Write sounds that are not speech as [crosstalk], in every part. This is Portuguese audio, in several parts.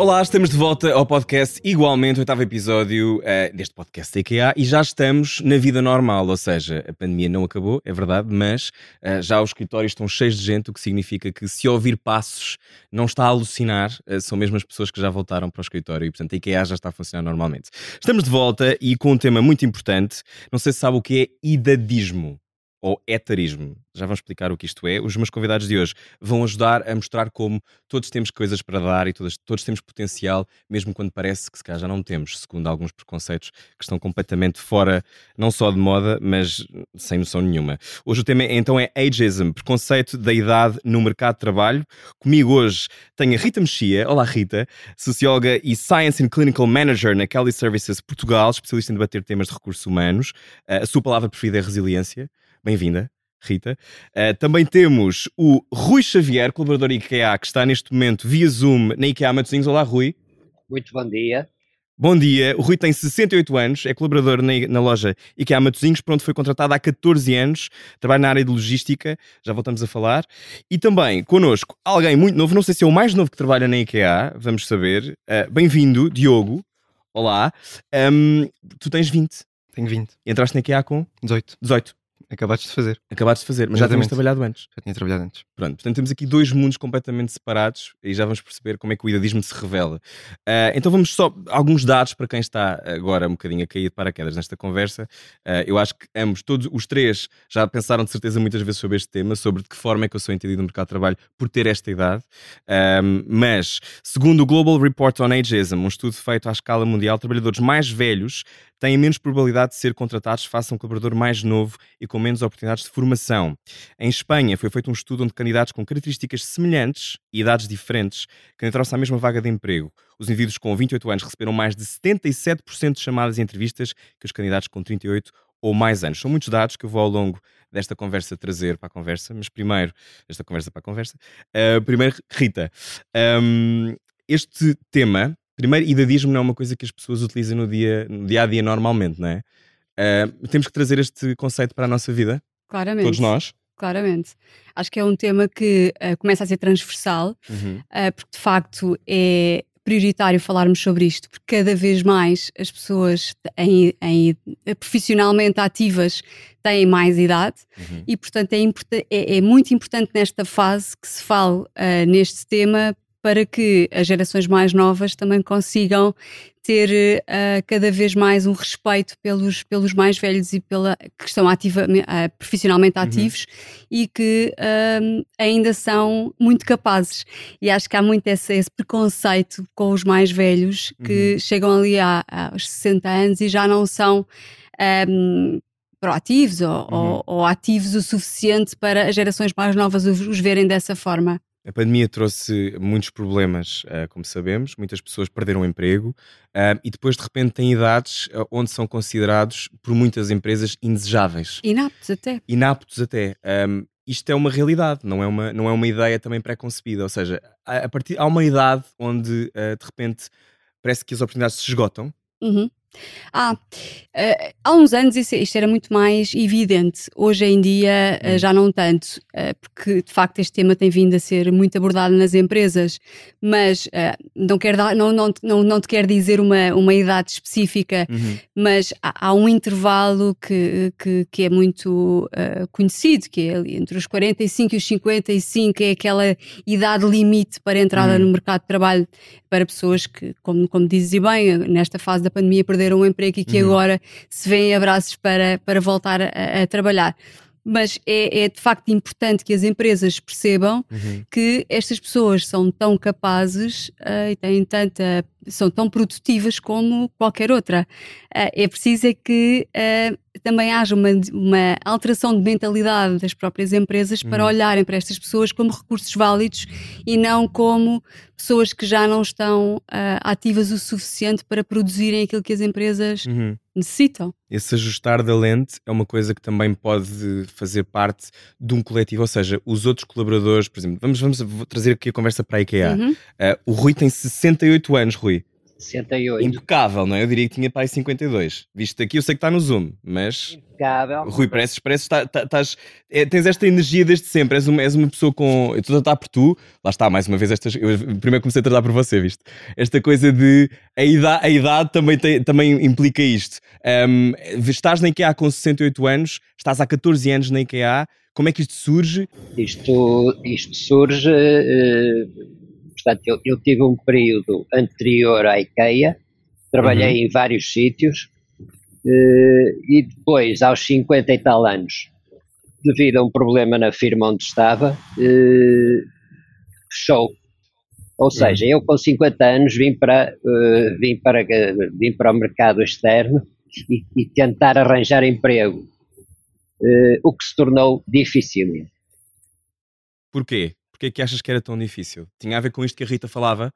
Olá, estamos de volta ao podcast, igualmente o oitavo episódio uh, deste podcast IKEA e já estamos na vida normal, ou seja, a pandemia não acabou, é verdade, mas uh, já os escritórios estão cheios de gente, o que significa que se ouvir passos não está a alucinar, uh, são mesmo as pessoas que já voltaram para o escritório e portanto a IKEA já está a funcionar normalmente. Estamos de volta e com um tema muito importante, não sei se sabe o que é idadismo ou etarismo. Já vamos explicar o que isto é. Os meus convidados de hoje vão ajudar a mostrar como todos temos coisas para dar e todos, todos temos potencial, mesmo quando parece que se calhar já não temos, segundo alguns preconceitos que estão completamente fora, não só de moda, mas sem noção nenhuma. Hoje o tema então é ageism, preconceito da idade no mercado de trabalho. Comigo hoje tenho a Rita Mexia. Olá, Rita, socióloga e Science and Clinical Manager na Kelly Services Portugal, especialista em debater temas de recursos humanos. A sua palavra preferida é resiliência. Bem-vinda. Rita. Uh, também temos o Rui Xavier, colaborador IKEA, que está neste momento via Zoom na IKEA Matosinhos. Olá, Rui. Muito bom dia. Bom dia. O Rui tem 68 anos, é colaborador na, na loja IKEA Matosinhos, pronto, foi contratado há 14 anos, trabalha na área de logística, já voltamos a falar. E também connosco alguém muito novo, não sei se é o mais novo que trabalha na IKEA, vamos saber. Uh, Bem-vindo, Diogo. Olá. Um, tu tens 20. Tenho 20. Entraste na IKEA com? 18. 18. Acabaste de fazer. Acabaste de fazer, mas Exatamente. já tinhas trabalhado antes. Já tinha trabalhado antes. Pronto, portanto temos aqui dois mundos completamente separados e já vamos perceber como é que o idadismo se revela. Uh, então vamos só alguns dados para quem está agora um bocadinho a cair de paraquedas nesta conversa. Uh, eu acho que ambos, todos os três, já pensaram de certeza muitas vezes sobre este tema, sobre de que forma é que eu sou entendido no mercado de trabalho por ter esta idade. Uh, mas, segundo o Global Report on Ageism, um estudo feito à escala mundial, trabalhadores mais velhos têm menos probabilidade de ser contratados face a um colaborador mais novo e com menos oportunidades de formação. Em Espanha foi feito um estudo onde candidatos com características semelhantes e idades diferentes candidataram-se à mesma vaga de emprego. Os indivíduos com 28 anos receberam mais de 77% de chamadas e entrevistas que os candidatos com 38 ou mais anos. São muitos dados que eu vou ao longo desta conversa trazer para a conversa, mas primeiro, desta conversa para a conversa, uh, primeiro, Rita, um, este tema Primeiro, idadismo não é uma coisa que as pessoas utilizam no dia, no dia a dia normalmente, não é? Uh, temos que trazer este conceito para a nossa vida. Claramente. Todos nós. Claramente. Acho que é um tema que uh, começa a ser transversal, uhum. uh, porque de facto é prioritário falarmos sobre isto, porque cada vez mais as pessoas em, em, profissionalmente ativas têm mais idade uhum. e, portanto, é, é, é, muito importante nesta fase que se fale neste tema para que as gerações mais novas também consigam ter uh, cada vez mais um respeito pelos, pelos mais velhos e pela que estão ativa, uh, profissionalmente uhum. ativos uhum. e que uh, ainda são muito capazes. E acho que há muito esse, esse preconceito com os mais velhos que uhum. chegam ali a, aos 60 anos e já não são. Um, proativos ou, uhum. ou, ou, ativos o suficiente para as gerações mais novas os, os verem dessa forma. A pandemia trouxe muitos problemas, uh, como sabemos, muitas pessoas perderam o emprego uh, e depois de repente têm idades uh, onde são considerados por muitas empresas indesejáveis. Inaptos até. Inaptos até. Isto é uma realidade, não é uma, não é uma ideia também pré-concebida. Ou seja, a, a partir, há uma idade onde de repente parece que as oportunidades se esgotam. Uhum. Ah, uh, há uns anos isso, isto era muito mais evidente, hoje em dia uh, já não tanto, uh, porque de facto este tema tem vindo a ser muito abordado nas empresas, mas não, quer dar, não, não, não, não te quer dizer uma, uma idade específica, uhum. mas há, há, um intervalo que, que, que é muito conhecido, que é ali entre os 45 e os 55, é aquela idade limite para a entrada uhum. no mercado de trabalho para pessoas que, como, como dizes bem, nesta fase da pandemia perderam o emprego e que uhum. agora se vêem abraços para, para voltar a, a trabalhar mas é, é, de facto importante que as empresas percebam uhum. que estas pessoas são tão capazes uh, e têm tanta, são tão produtivas como qualquer outra. Uh, é preciso é que uh, também haja uma, uma, alteração de mentalidade das próprias empresas para uhum. olharem para estas pessoas como recursos válidos e não como pessoas que já não estão ativas o suficiente para produzirem aquilo que as empresas uhum necessitam. Esse ajustar da lente é uma coisa que também pode fazer parte de um coletivo, ou seja, os outros colaboradores, por exemplo, vamos, vamos trazer aqui a conversa para a IKEA. Uhum. Uh, o Rui tem 68 anos, Rui. 68. Impecável, não é? Eu diria que tinha para aí 52. Visto aqui, eu sei que está no Zoom, mas. Impecável. Rui, parece, parece tá, tá, tás, é, tens esta energia desde sempre. És uma, és uma pessoa com. Eu estou a tratar por tu, lá está, mais uma vez, estas, eu primeiro comecei a tratar por você, visto? Esta coisa de. A idade, a idade também, tem, também implica isto. Um, estás na IKEA com 68 anos, estás há 14 anos na IKEA. Como é que isto surge? Isto, isto surge. Uh Portanto, eu, eu, tive um período anterior à IKEA, trabalhei uhum. em vários sítios eh, e depois, aos 50 e tal anos, devido a um problema na firma onde estava, eh, fechou. Ou uhum. seja, eu com 50 anos vim para, uh, vim para, vim para o mercado externo e, e tentar arranjar emprego, o que se tornou difícil. Porquê? Porquê é que achas que era tão difícil? Tinha a ver com isto que a Rita falava?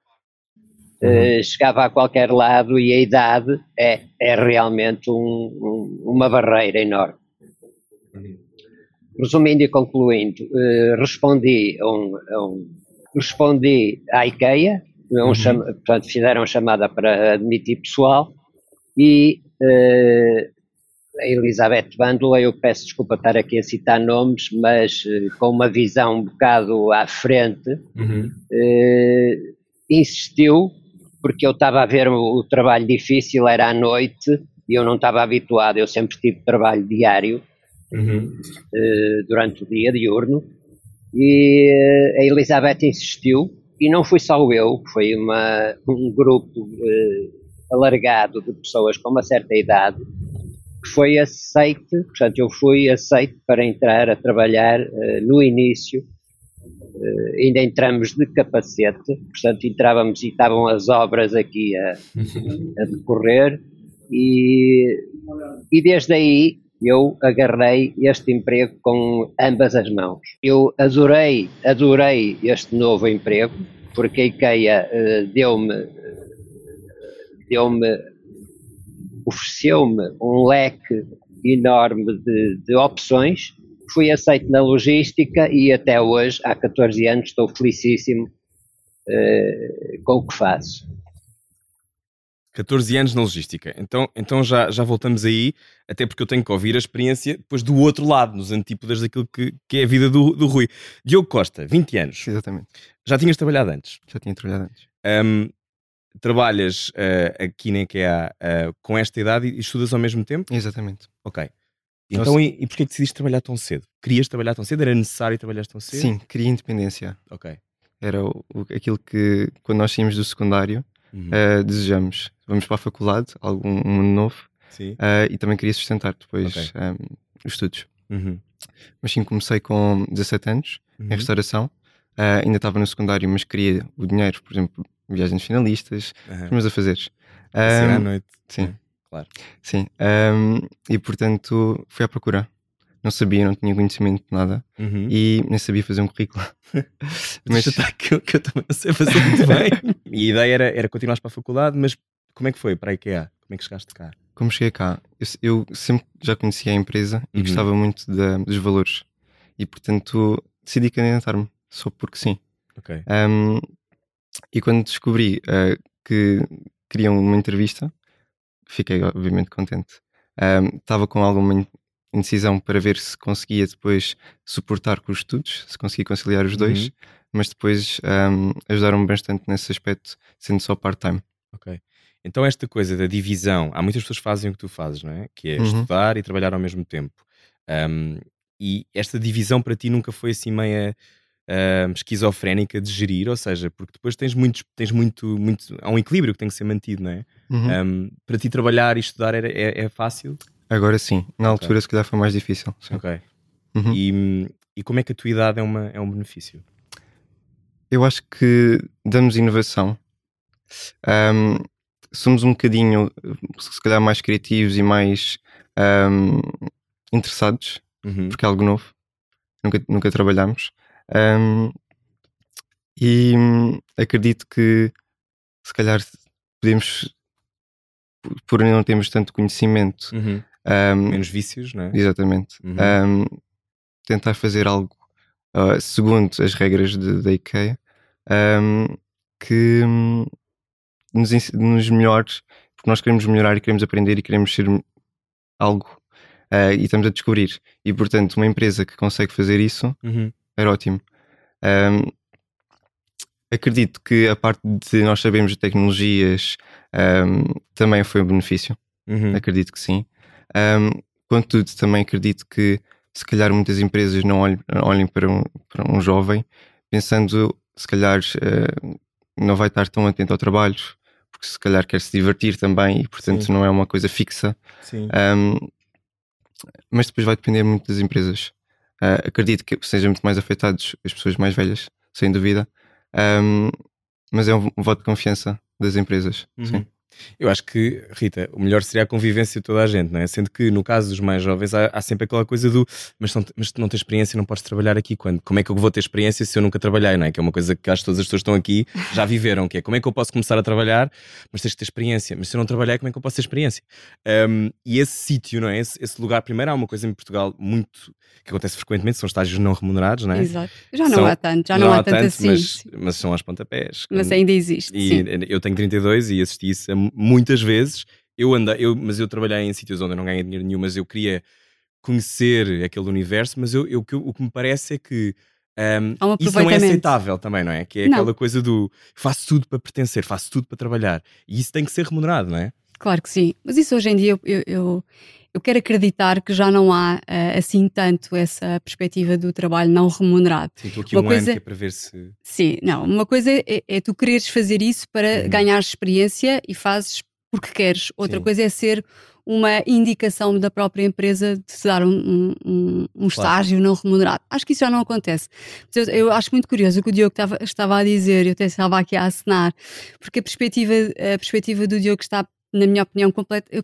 Uh, chegava a qualquer lado e a idade é, é realmente um, um, uma barreira enorme. Resumindo e concluindo, uh, respondi, a um, a um, respondi à IKEA, uhum. chama, portanto, fizeram chamada para admitir pessoal e uh, a Elizabeth Bandula, eu peço desculpa estar aqui a citar nomes, mas uh, com uma visão um bocado à frente, uhum. uh, insistiu, porque eu estava a ver o, o, trabalho difícil, era à noite, e eu não estava habituado, eu sempre tive trabalho diário, uhum. uh, durante o dia, diurno, e a Elizabeth insistiu, e não fui só eu, foi uma, um grupo alargado de pessoas com uma certa idade, que foi aceite, portanto, eu fui aceite para entrar a trabalhar uh, no início. Uh, ainda entramos de capacete, portanto, entrávamos e estavam as obras aqui a, [laughs] a decorrer, e, e desde aí eu agarrei este emprego com ambas as mãos. Eu adorei, adorei este novo emprego, porque a IKEA uh, deu-me deu-me ofereceu-me um leque enorme de, de opções, fui aceito na logística e até hoje, há 14 anos, estou felicíssimo uh, com o que faço. 14 anos na logística. Então, então já, já voltamos aí, até porque eu tenho que ouvir a experiência depois do outro lado, nos antípodas daquilo que, que é a vida do, do Rui. Diogo Costa, 20 anos. Exatamente. Já tinhas trabalhado antes? Já tinha trabalhado antes. Um, trabalhas uh, aqui na IKEA uh, com esta idade e estudas ao mesmo tempo? Exatamente. Ok. Então, e, e porquê que decidiste trabalhar tão cedo? Querias trabalhar tão cedo? Era necessário trabalhar tão cedo? Sim, queria independência. Ok. Era o, o, aquilo que, quando nós saímos do secundário, uhum. uh, desejamos. Vamos para a faculdade, algum um mundo novo, uh, e também queria sustentar depois okay. um, os estudos. Uhum. Mas sim, comecei com 17 anos, uhum. em restauração. Uh, ainda estava no secundário, mas queria o dinheiro, por exemplo, viagens finalistas, uhum. os meus afazeres. Um, à noite. Sim. É, claro. Sim. Um, e portanto fui à procura. Não sabia, não tinha conhecimento de nada uhum. e nem sabia fazer um currículo. [laughs] mas está que, que eu também não sei fazer muito [laughs] bem. e a ideia era, era continuar para a faculdade, mas como é que foi para a IKEA? Como é que chegaste cá? Como cheguei cá? Eu, eu sempre já conhecia a empresa e uhum. gostava muito de, dos valores e portanto decidi candidatar-me só porque sim. Ok. Um, e quando descobri uh, que queriam uma entrevista, fiquei obviamente contente. Estava um, com alguma indecisão para ver se conseguia depois suportar com os estudos, se conseguia conciliar os dois, uhum. mas depois um, ajudaram-me bastante nesse aspecto, sendo só part-time. Ok. Então, esta coisa da divisão, há muitas pessoas que fazem o que tu fazes, não é? Que é uhum. estudar e trabalhar ao mesmo tempo. Um, e esta divisão para ti nunca foi assim meia uh, esquizofrénica de gerir, ou seja, porque depois tens, muitos, tens muito, muito. Há um equilíbrio que tem que ser mantido, não é? Uhum. Um, para ti trabalhar e estudar é, é, é fácil? Agora sim, na altura okay. se calhar foi mais difícil. Sim. Ok. Uhum. E, e como é que a tua idade é, uma, é um benefício? Eu acho que damos inovação. Um, somos um bocadinho, se calhar, mais criativos e mais um, interessados, uhum. porque é algo novo. Nunca, nunca trabalhamos. Um, e acredito que se calhar podemos, por não termos tanto conhecimento, uhum. um, menos vícios, não é? Exatamente. Uhum. Um, tentar fazer algo uh, segundo as regras da IKEA que nos, nos melhores, porque nós queremos melhorar e queremos aprender e queremos ser algo uh, e estamos a descobrir. E portanto, uma empresa que consegue fazer isso Uhum. Era ótimo. Um, acredito que a parte de nós sabermos de tecnologias um, também foi um benefício. Uhum. Acredito que sim. Um, contudo, também acredito que se calhar muitas empresas não olhem, olhem para, um, para um jovem pensando se calhar uh, não vai estar tão atento ao trabalho, porque se calhar quer se divertir também e portanto Sim. não é uma coisa fixa. Sim. Mas depois vai depender muito das empresas. Uh, acredito que sejam muito mais afetados as pessoas mais velhas, sem dúvida. Um, mas é um voto de confiança das empresas. Uhum. Sim. Eu acho que, Rita, o melhor seria a convivência de toda a gente, não é? Sendo que no caso dos mais jovens há, há sempre aquela coisa do mas, não, mas tu não tens experiência, não podes trabalhar aqui. Quando? Como é que eu vou ter experiência se eu nunca trabalhei, não é? Que é uma coisa que acho que todas as pessoas estão aqui já viveram, que é como é que eu posso começar a trabalhar, mas tens que ter experiência. Mas se eu não trabalhar, como é que eu posso ter experiência? Um, e esse sítio, não é? Esse, esse, lugar, primeiro, há uma coisa em Portugal muito que acontece frequentemente, são estágios não remunerados, não é? Exato. Já não São- há tanto, já não, há tanto, assim. mas, mas são aos pontapés. Mas ainda existe. e sim. eu tenho 32 e assisti isso a muitas vezes. Eu andei, eu, mas eu trabalhei em sítios onde eu não ganhei dinheiro nenhum, mas eu queria conhecer aquele universo. Mas eu, eu- o, que, me parece é que um isso não é aceitável também, não é? Que é Não. aquela coisa do faço tudo para pertencer, faço tudo para trabalhar. E isso tem que ser remunerado, não é? Claro que sim. Mas isso hoje em dia eu, eu, eu, quero acreditar que já não há eh, assim tanto essa perspectiva do trabalho não remunerado. Sim, estou aqui Uma um coisa- ano é para ver se. Sim, não. Uma coisa é, é tu quereres fazer isso para Uhum. ganhar experiência e fazes porque queres. Outra Sim. coisa é ser uma indicação da própria empresa de te dar um, um- um- estágio não remunerado. Acho que isso já não acontece. Eu, eu acho muito curioso o que o Diogo estava, estava a dizer, eu até estava aqui a acenar, porque a perspectiva, a perspectiva do Diogo está, na minha opinião,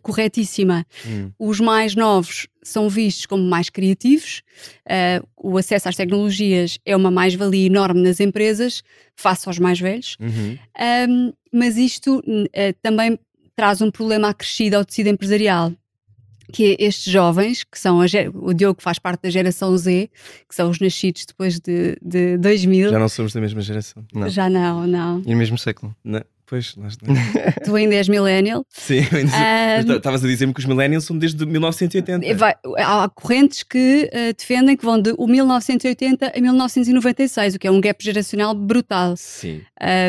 corretíssima Hum, os mais novos são vistos como mais criativos, eh, o acesso às tecnologias é uma mais-valia enorme nas empresas, face aos mais velhos, uhum, Ahm, mas isto eh, também traz um problema acrescido ao tecido empresarial. Que é estes jovens, que são o Diogo faz parte da geração Z, que são os nascidos depois de, de 2000. Já não somos da mesma geração. Não. Já não, não. E no mesmo século. Não, pois, nós [laughs] Tu ainda és millennial. Sim, estavas a dizer-me que os millennials são desde 1980. E vai- há correntes que eh, defendem que vão de o 1980 a 1996, o que é um gap geracional brutal. Sim.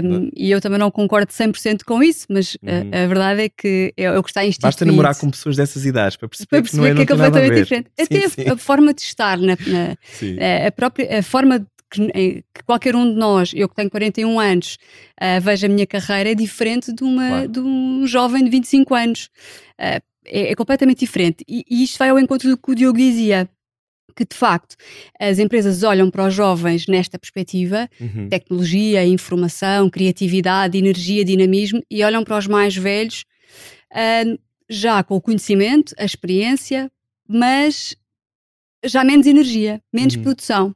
Um, e eu também não concordo 100% com isso, mas uh, Uhum. a verdade é que é, é o que está instituído. Basta namorar com pessoas dessas idades para perceber, para que não é, perceber que é a completamente diferente. Sim, Até a- sim. A, forma de estar, na, na- Sim. a, a própria a forma de que, em que qualquer um de nós, eu que tenho 41 anos, uh, veja a minha carreira é diferente de, uma, Claro. de um jovem de 25 anos. Uh, é, é completamente diferente. E, e isto vai ao encontro do que o Diogo dizia. Que de facto as empresas olham para os jovens nesta perspectiva, Uhum. tecnologia, informação, criatividade, energia, dinamismo e olham para os mais velhos ah, já com o conhecimento, a experiência, mas já menos energia, menos Uhum. produção.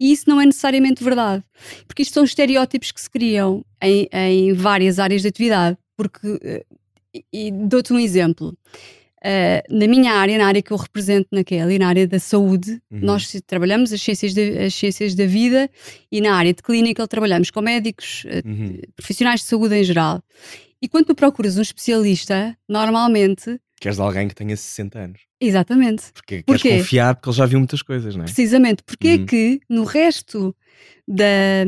E isso não é necessariamente verdade, porque isto são estereótipos que se criam em, em várias áreas de atividade. Porque, eh, e, dou-te um exemplo. Ah, na minha área, na área que eu represento naquela e na área da saúde, Uhum. nós trabalhamos as ciências, da- as ciências da vida e na área de clínica trabalhamos com médicos, eh, Uhum. profissionais de saúde em geral. E quando tu procuras um especialista, normalmente, Queres alguém que tenha 60 anos. Exatamente, Porque Porquê? queres confiar porque ele já viu muitas coisas, não é? precisamente, porque é Uhum. que no resto da,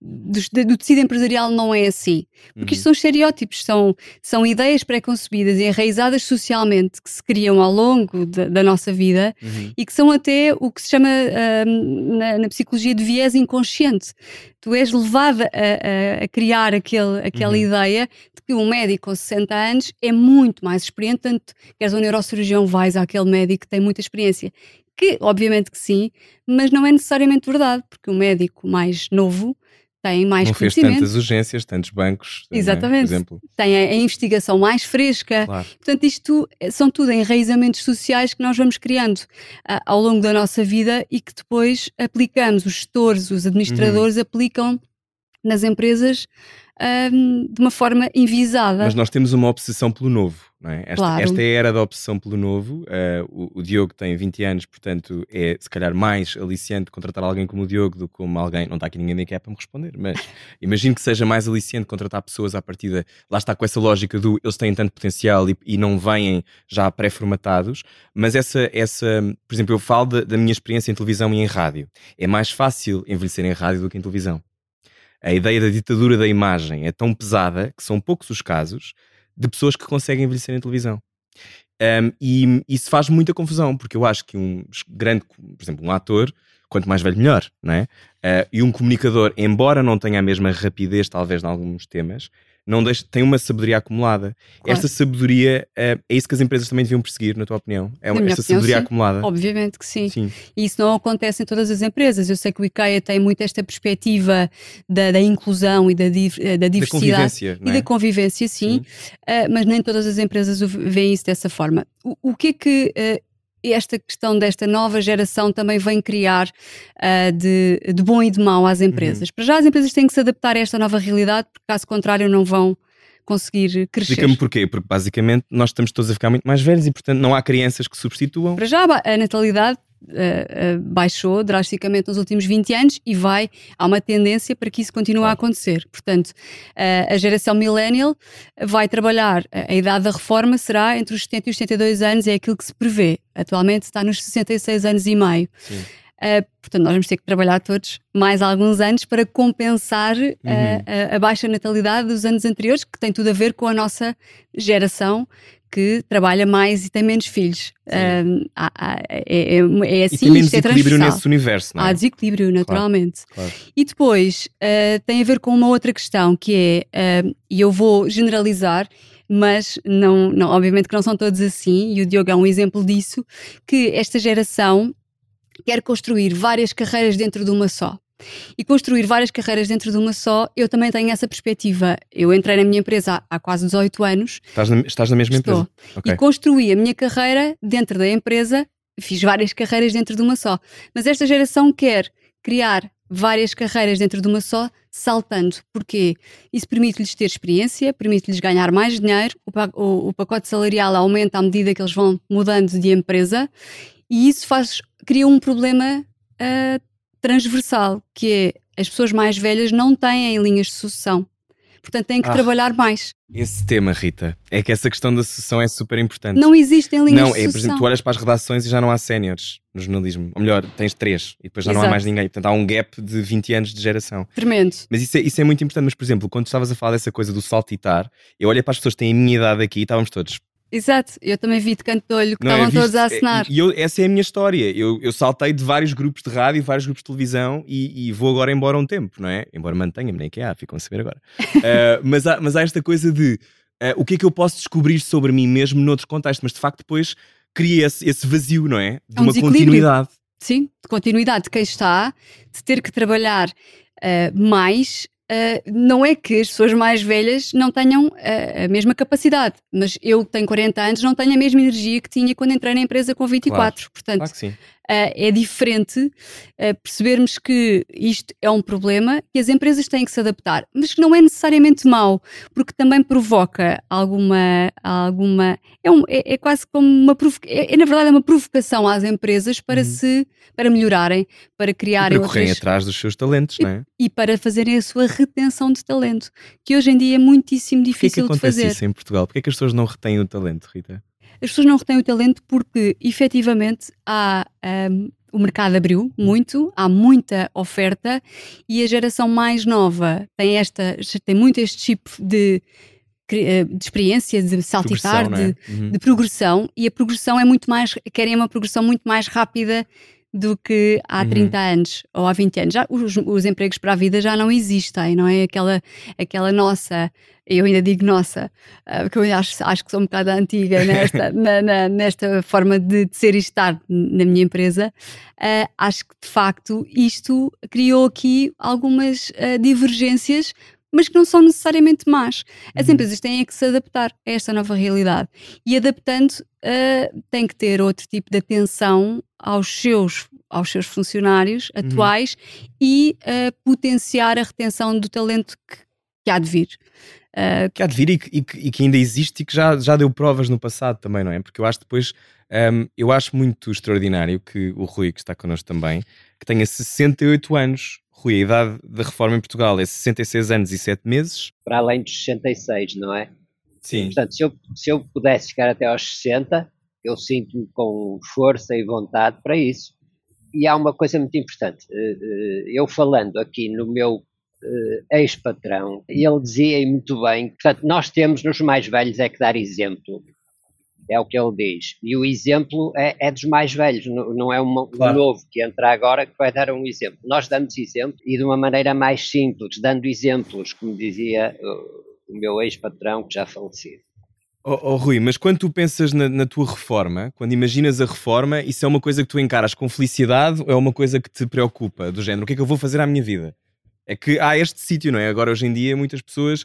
do, do tecido empresarial não é assim? Porque Uhum. isto são estereótipos, são, são ideias pré-concebidas e enraizadas socialmente que se criam ao longo da, da nossa vida Uhum. e que são até o que se chama ahm, na, na psicologia de viés inconsciente. Tu és levada a, a- a criar aquele, aquela Uhum. ideia de que um médico com 60 anos é muito mais experiente, tanto queres um neurocirurgião, vais àquele médico que tem muita experiência. Que, obviamente que sim, mas não é necessariamente verdade, porque o médico mais novo tem mais Não fez tantas urgências, tantos bancos. é? Exatamente. Exemplo. tem a, a investigação mais fresca, Claro. Portanto, isto eh, são tudo enraizamentos sociais que nós vamos criando ah, ao longo da nossa vida e que depois aplicamos, os gestores, os administradores aplicam nas empresas um, de uma forma envisada. Mas nós temos uma obsessão pelo novo, não é? Esta, Claro. esta é a era da obsessão pelo novo. Uh, o, o Diogo tem 20 anos, portanto é se calhar mais aliciante contratar alguém como o Diogo do que como alguém. Não está aqui ninguém da equipa para me responder, mas [laughs] imagino que seja mais aliciante contratar pessoas à partida. Lá está com essa lógica do eles têm tanto potencial e, e não vêm já pré-formatados. Mas essa, essa, por exemplo, eu falo da, da minha experiência em televisão e em rádio. É mais fácil envelhecer em rádio do que em televisão. A ideia da ditadura da imagem é tão pesada que são poucos os casos de pessoas que conseguem envelhecer em televisão. Um, e isso faz muita confusão, porque eu acho que um grande, por exemplo, um ator, quanto mais velho, melhor, não é? Uh, e um comunicador, embora não tenha a mesma rapidez, talvez, em alguns temas, não deixa, tem uma sabedoria acumulada. Claro. Esta sabedoria uh, é isso que as empresas também deviam perseguir, na tua opinião? É uma, esta opinião, sabedoria sim. acumulada? Obviamente que sim. Sim. E isso não acontece em todas as empresas. Eu sei que o IKEA tem muito esta perspectiva da, da inclusão e da, eh, da Da diversidade. convivência, E não é? da convivência, sim, Uh, mas nem todas as empresas veem isso dessa forma. O, o que é que uh, esta questão desta nova geração também vem criar uh, de, de bom e de mau às empresas? Para já, as empresas têm que se adaptar a esta nova realidade, porque caso contrário, não vão conseguir crescer. Explica-me porquê, porque basicamente nós estamos todos a ficar muito mais velhos e portanto não há crianças que substituam. Para já, a natalidade uh, uh, baixou drasticamente nos últimos 20 anos e vai, há uma tendência para que isso continue a Claro. acontecer. Portanto, uh, a geração millennial vai trabalhar, a a idade da reforma será entre os 70 e os 72 anos, é aquilo que se prevê. Atualmente está nos 66 anos e meio. Sim. Uh, portanto, nós vamos ter que trabalhar todos mais alguns anos para compensar uh, Uhum. a, a baixa natalidade dos anos anteriores, que tem tudo a ver com a nossa geração que trabalha mais e tem menos filhos. Um, há- há- é, é, é E assim, tem menos isto é equilíbrio nesse universo, não é? Há desequilíbrio, naturalmente. Claro. E depois uh, tem a ver com uma outra questão que é, uh, e eu vou generalizar, mas não, não, obviamente que não são todos assim, e o Diogo é um exemplo disso, que esta geração quer construir várias carreiras dentro de uma só. E construir várias carreiras dentro de uma só, eu também tenho essa perspectiva. Eu entrei na minha empresa há, há quase 18 anos Estás, na, estás na mesma Estou. empresa? Ok. e construí a minha carreira dentro da empresa, fiz várias carreiras dentro de uma só. Mas esta geração quer criar várias carreiras dentro de uma só, saltando. Porquê? Isso permite-lhes ter experiência, permite-lhes ganhar mais dinheiro, o, o- o pacote salarial aumenta à medida que eles vão mudando de empresa e isso faz, cria um problema ah, transversal, que é as pessoas mais velhas não têm linhas de sucessão. Portanto, têm que Ah. trabalhar mais. Esse tema, Rita, é que essa questão da sucessão é super importante. Não existem linhas Não, de é, por sucessão. exemplo, tu olhas para as redações e já não há séniores no jornalismo. Ou melhor, tens três e depois já não há Exato. mais ninguém. Portanto, há um gap de 20 anos de geração. Tremendo. Mas isso é, isso é muito importante. Mas, por exemplo, quando estavas a falar dessa coisa do saltitar, eu olhei para as pessoas que têm a minha idade aqui e estávamos todos. Exato, eu também vi de canto de olho que Não, estavam todos a assinar. E eu- essa é a minha história. Eu, eu saltei de vários grupos de rádio, vários grupos de televisão e, e vou agora embora um tempo, não é? Embora mantenha-me, nem que há, ficam a saber agora. Uh, [laughs] mas, há, mas há esta coisa de uh, o que é que eu posso descobrir sobre mim mesmo noutro contexto, mas de facto depois cria esse, esse vazio, não é? De É um uma continuidade. Sim, de continuidade de quem está, de ter que trabalhar ah, mais. Ah, não é que as pessoas mais velhas não tenham ah, a mesma capacidade, mas eu que tenho 40 anos não tenho a mesma energia que tinha quando entrei na empresa com 24. Portanto, Claro que sim. ah, é diferente ah, percebermos que isto é um problema que as empresas têm que se adaptar, mas que não é necessariamente mau, porque também provoca alguma. alguma é, um- é- é quase como uma é, é, na verdade é uma provocação às empresas para Uhum. se para melhorarem, para E criarem para correrem outras atrás dos seus talentos, não é? e para fazerem a sua retenção de talento, que hoje em dia é muitíssimo Porquê que difícil de acontece fazer. isso em Portugal? Porquê que as pessoas não retêm o talento, Rita? As pessoas não retêm o talento porque, efetivamente, há, ahm, o mercado abriu muito, há muita oferta e a geração mais nova tem, esta, tem muito este tipo de, eh, de experiência, de saltitar, Progressão, é? de, Uhum. de progressão e a progressão é muito mais, querem uma progressão muito mais rápida do que há Uhum. 30 anos ou há 20 anos. Já, os, os empregos para a vida já não existem, não é? Aquela, aquela nossa, eu ainda digo nossa, ah, porque eu acho, acho que sou um bocado antiga [laughs] nesta, na- na- nesta forma de, de ser e estar na minha empresa. Ah, acho que de facto isto criou aqui algumas ah, divergências mas que não são necessariamente más. As Uhum. empresas têm que se adaptar a esta nova realidade. E adaptando, uh, tem que ter outro tipo de atenção aos seus, aos seus funcionários atuais e uh, potenciar a retenção do talento que, que há de vir. Uh, que há de vir e que, e, que, e que, ainda existe e que já, já deu provas no passado também, não é? Porque eu acho depois, um, eu acho muito extraordinário que o Rui, que está connosco também, que tenha 68 anos. Rui, a idade da reforma em Portugal é 66 anos e 7 meses. Para além dos 66, não é? Sim. Portanto, se eu, se eu pudesse chegar até aos 60, eu sinto-me com força e vontade para isso. E há uma coisa muito importante. Eh, eh, eu falando aqui no meu eh, ex-patrão, ele dizia muito bem, portanto, nós temos nos mais velhos é que dar exemplo. É o que ele diz. E o exemplo é, é dos mais velhos, não é um claro. novo que entra agora que vai dar um exemplo. Nós damos exemplo e de uma maneira mais simples, dando exemplos, como dizia o meu ex-patrão que já faleceu. Oh, oh, Rui, mas quando tu pensas na, na, tua reforma, quando imaginas a reforma, isso é uma coisa que tu encaras com felicidade ou é uma coisa que te preocupa? Do género, o que é que eu vou fazer à minha vida? É que há este sítio, não é? Agora, hoje em dia, muitas pessoas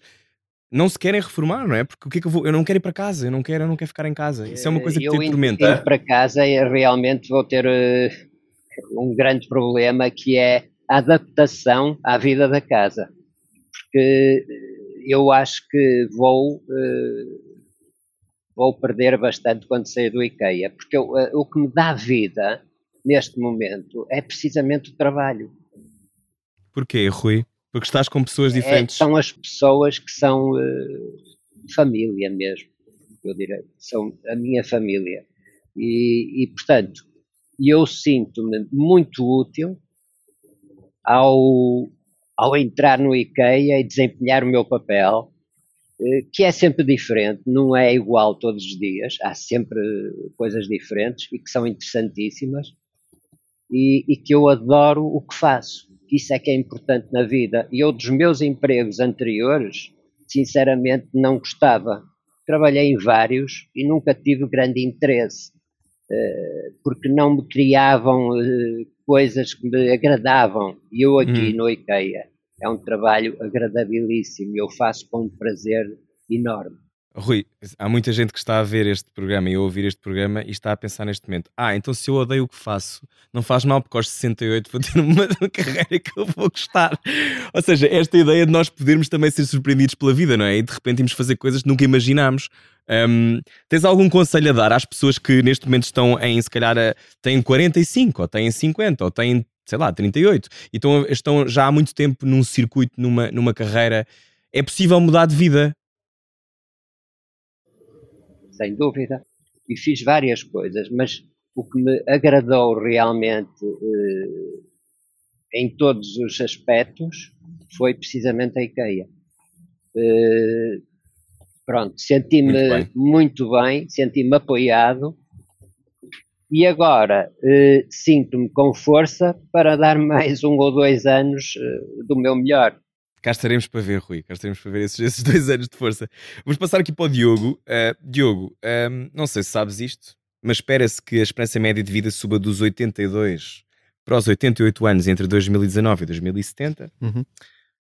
não se querem reformar, não é? Porque o que é que eu vou? Eu não quero ir para casa, eu não quero, eu não quero ficar em casa. Isso é uma coisa que eu te atormenta. Ir para casa e realmente vou ter uh, um grande problema que é a adaptação à vida da casa. Porque eu acho que vou. Uh, vou perder bastante quando sair do IKEA, porque eu, uh, o que me dá vida neste momento é precisamente o trabalho. Porquê, Rui? Porque estás com pessoas é, diferentes. É, são as pessoas que são uh, família mesmo, eu diria. São a minha família. E, e portanto, eu sinto-me muito útil ao, ao entrar no IKEA e desempenhar o meu papel, uh, que é sempre diferente, não é igual todos os dias, há sempre coisas diferentes e que são interessantíssimas e, e que eu adoro o que faço isso é que é importante na vida. E eu, dos meus empregos anteriores, sinceramente não gostava. Trabalhei em vários e nunca tive grande interesse, eh, porque não me criavam eh, coisas que me agradavam. E eu aqui hum. no IKEA é um trabalho agradabilíssimo, eu faço com um prazer enorme. Rui, há muita gente que está a ver este programa e a ouvir este programa e está a pensar neste momento: ah, então se eu odeio o que faço, não faz mal porque aos 68 vou ter [laughs] uma, carreira que eu vou gostar. Ou seja, esta ideia de nós podermos também ser surpreendidos pela vida, não é? E de repente irmos fazer coisas que nunca imaginámos. Um, tens algum conselho a dar às pessoas que neste momento estão em, se calhar, a, têm 45 ou têm 50 ou têm, sei lá, 38 e estão, estão já há muito tempo num circuito, numa, numa carreira? É possível mudar de vida? Sem dúvida, e fiz várias coisas, mas o que me agradou realmente eh, em todos os aspectos foi precisamente a IKEA. Eh, pronto, senti-me muito, muito bem, senti-me apoiado e agora eh, sinto-me com força para dar [laughs] mais um ou dois anos eh, do meu melhor. Cá estaremos para ver, Rui. Cá estaremos para ver esses, [laughs] esses dois anos de força. Vamos passar aqui para o Diogo. Uh, Diogo, um, não sei se sabes isto, mas espera-se que a esperança média de vida suba dos 82 para os 88 anos entre 2019 e 2070. Uhum.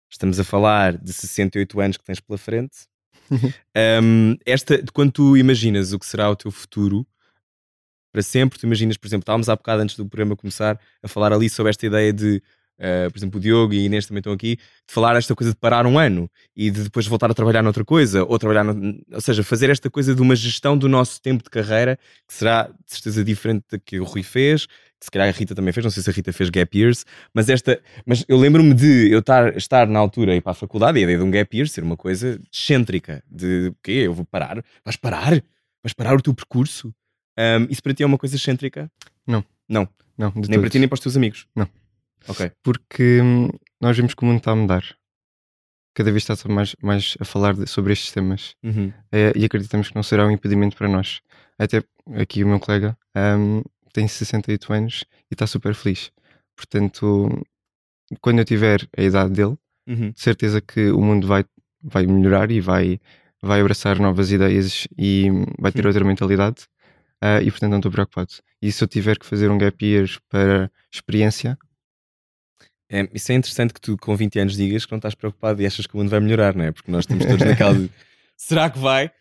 Estamos a falar de 68 anos que tens pela frente. Um, ehm, esta, quando tu imaginas o que será o teu futuro para sempre, tu imaginas, por exemplo, estávamos há bocado antes do programa começar a falar ali sobre esta ideia de uh, por exemplo, o Diogo e a Inês também estão aqui, de falar esta coisa de parar um ano e de depois voltar a trabalhar noutra coisa, ou trabalhar, no, ou seja, fazer esta coisa de uma gestão do nosso tempo de carreira, que será de certeza diferente da que o Rui fez, que se calhar a Rita também fez, não sei se a Rita fez gap years, mas esta, mas eu lembro-me de eu estar, estar na altura e para a faculdade e a ideia de um gap year ser uma coisa excêntrica, de o quê? Eu vou parar? Vais parar? Vais parar o teu percurso? Um, isso para ti é uma coisa excêntrica? Não. Não. Não, nem todos. para ti nem para os teus amigos? Não. Ok. Porque hum, nós vemos que o mundo está a mudar. Cada vez está mais, mais a falar de, sobre estes temas. Uhum. É, e acreditamos que não será um impedimento para nós. Até aqui o meu colega um, tem 68 anos e está super feliz. Portanto, quando eu tiver a idade dele, uhum. de certeza que o mundo vai, vai melhorar e vai, vai abraçar novas ideias e vai ter uhum. outra mentalidade. Uh, e portanto não estou preocupado. E se eu tiver que fazer um gap year para experiência, é, isso é interessante que tu, com 20 anos, digas que não estás preocupado e achas que o mundo vai melhorar, não é? Porque nós estamos todos naquela de [laughs] será que vai?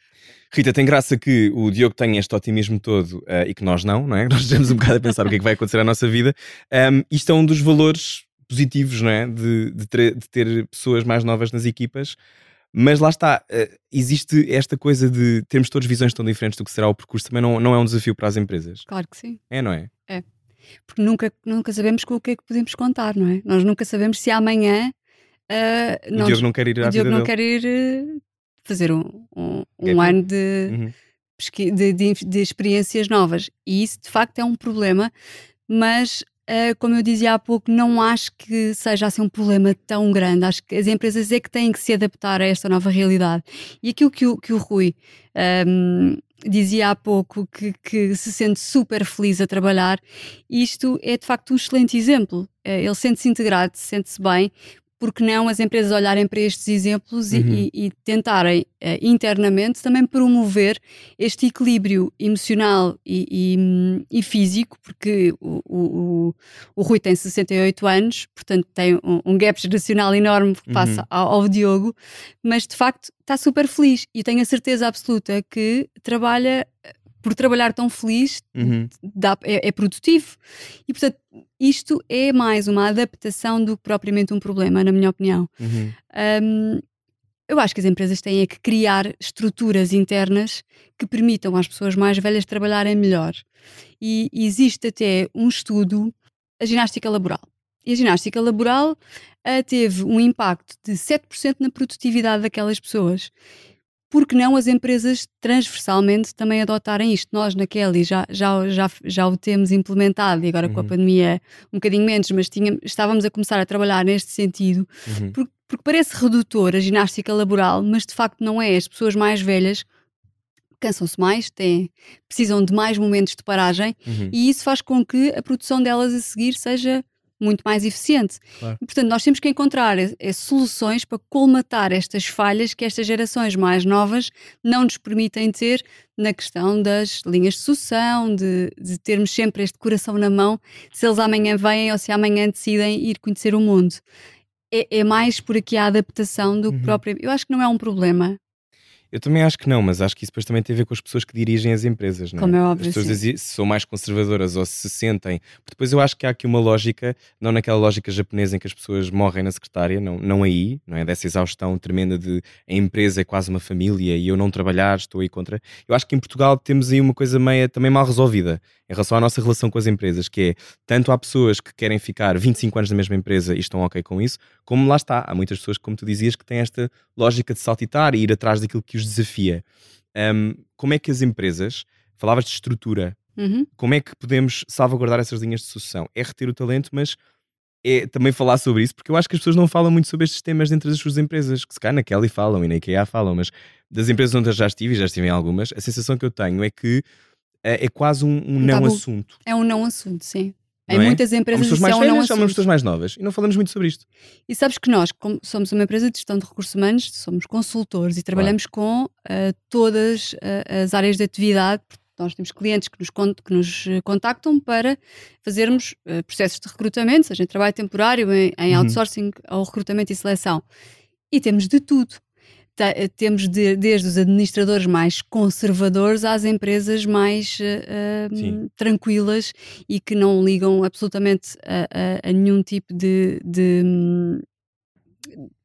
Rita, tem graça que o Diogo tenha este otimismo todo uh, e que nós não, não é? [laughs] Nós estamos um bocado a pensar o que é que vai acontecer na nossa vida. Um, isto é um dos valores positivos, não é? De, de, ter, de ter pessoas mais novas nas equipas. Mas lá está, uh, existe esta coisa de termos todas visões tão diferentes do que será o percurso, também não, não é um desafio para as empresas. Claro que sim. É, não é? É. Porque nunca, nunca sabemos com o que é que podemos contar, não é? Nós nunca sabemos se amanhã. Uh, o nós, Diogo não quer ir à Diogo não dele. quer ir uh, fazer um, um, um ano de, uhum. de, de, de experiências novas. E isso, de facto, é um problema, mas Uh, como eu dizia há pouco, não acho que seja assim um problema tão grande. Acho que as empresas é que têm que se adaptar a esta nova realidade. E aquilo que o, que o Rui um, dizia há pouco, que, que, se sente super feliz a trabalhar, isto é de facto um excelente exemplo. Uh, ele sente-se integrado, sente-se bem, porque não as empresas olharem para estes exemplos uhum. e, e, tentarem uh, internamente também promover este equilíbrio emocional e, e, e físico, porque o, o, o, Rui tem 68 anos, portanto tem um, um gap geracional enorme face uhum. ao, ao Diogo, mas de facto está super feliz e tenho a certeza absoluta que trabalha por trabalhar tão feliz, uhum. dá, é, é, produtivo. E, portanto, isto é mais uma adaptação do que propriamente um problema, na minha opinião. Uhum. Um, eu acho que as empresas têm é que criar estruturas internas que permitam às pessoas mais velhas trabalharem melhor. E existe até um estudo, a ginástica laboral. E a ginástica laboral uh, teve um impacto de 7% na produtividade daquelas pessoas porque não as empresas transversalmente também adotarem isto? Nós na Kelly já, já, já, já o temos implementado e agora uhum. com a uhum. pandemia um bocadinho menos, mas tínhamos, estávamos a começar a trabalhar neste sentido, uhum. porque, porque parece redutor a ginástica laboral, mas de facto não é. As pessoas mais velhas cansam-se mais, têm, precisam de mais momentos de paragem uhum. e isso faz com que a produção delas a seguir seja muito mais eficiente. Claro. E, portanto, nós temos que encontrar é, é, soluções para colmatar estas falhas que estas gerações mais novas não nos permitem ter na questão das linhas de sucessão, de, de termos sempre este coração na mão, se eles amanhã vêm ou se amanhã decidem ir conhecer o mundo. É, é mais por aqui a adaptação do que uhum. próprio. Eu acho que não é um problema. Eu também acho que não, mas acho que isso depois também tem a ver com as pessoas que dirigem as empresas, não é? Como é óbvio, As pessoas sim. se são mais conservadoras ou se sentem. Porque depois eu acho que há aqui uma lógica, não naquela lógica japonesa em que as pessoas morrem na secretária, não, não aí, não é? Dessa exaustão tremenda de a empresa é quase uma família e eu não trabalhar, estou aí contra. Eu acho que em Portugal temos aí uma coisa meia também mal resolvida em relação à nossa relação com as empresas, que é tanto há pessoas que querem ficar 25 anos na mesma empresa e estão ok com isso, como lá está, há muitas pessoas, como tu dizias, que têm esta lógica de saltitar e ir atrás daquilo que os desafia. Um, como é que as empresas, falavas de estrutura, uhum. como é que podemos salvaguardar essas linhas de sucessão? É reter o talento, mas é também falar sobre isso, porque eu acho que as pessoas não falam muito sobre estes temas dentro das suas empresas, que se cá na Kelly falam e na IKEA falam, mas das empresas onde eu já estive, e já estive em algumas, a sensação que eu tenho é que é, é quase um, um não assunto. É um não assunto, sim. Em é? muitas empresas pessoas mais velhas, não assunto. pessoas mais novas e não falamos muito sobre isto. E sabes que nós, como somos uma empresa de gestão de recursos humanos, somos consultores e trabalhamos claro. com uh, todas uh, as áreas de atividade. Nós temos clientes que nos, que nos eh, contactam para fazermos uh, processos de recrutamento, seja em trabalho temporário, em, em uhum. outsourcing ou recrutamento e seleção. E temos de tudo temos de, desde os administradores mais conservadores às empresas mais uh, tranquilas e que não ligam absolutamente a, a, a nenhum tipo de, de um,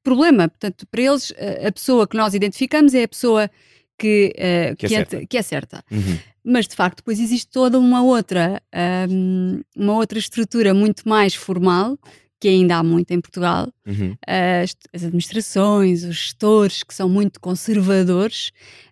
problema. Portanto, para eles, a pessoa que nós identificamos é a pessoa que, uh, que, é, certa. que é certa. Uhum. Mas de facto, depois existe toda uma outra, um, uma outra estrutura muito mais formal que ainda há muito em Portugal, uhum. as, as, administrações, os gestores que são muito conservadores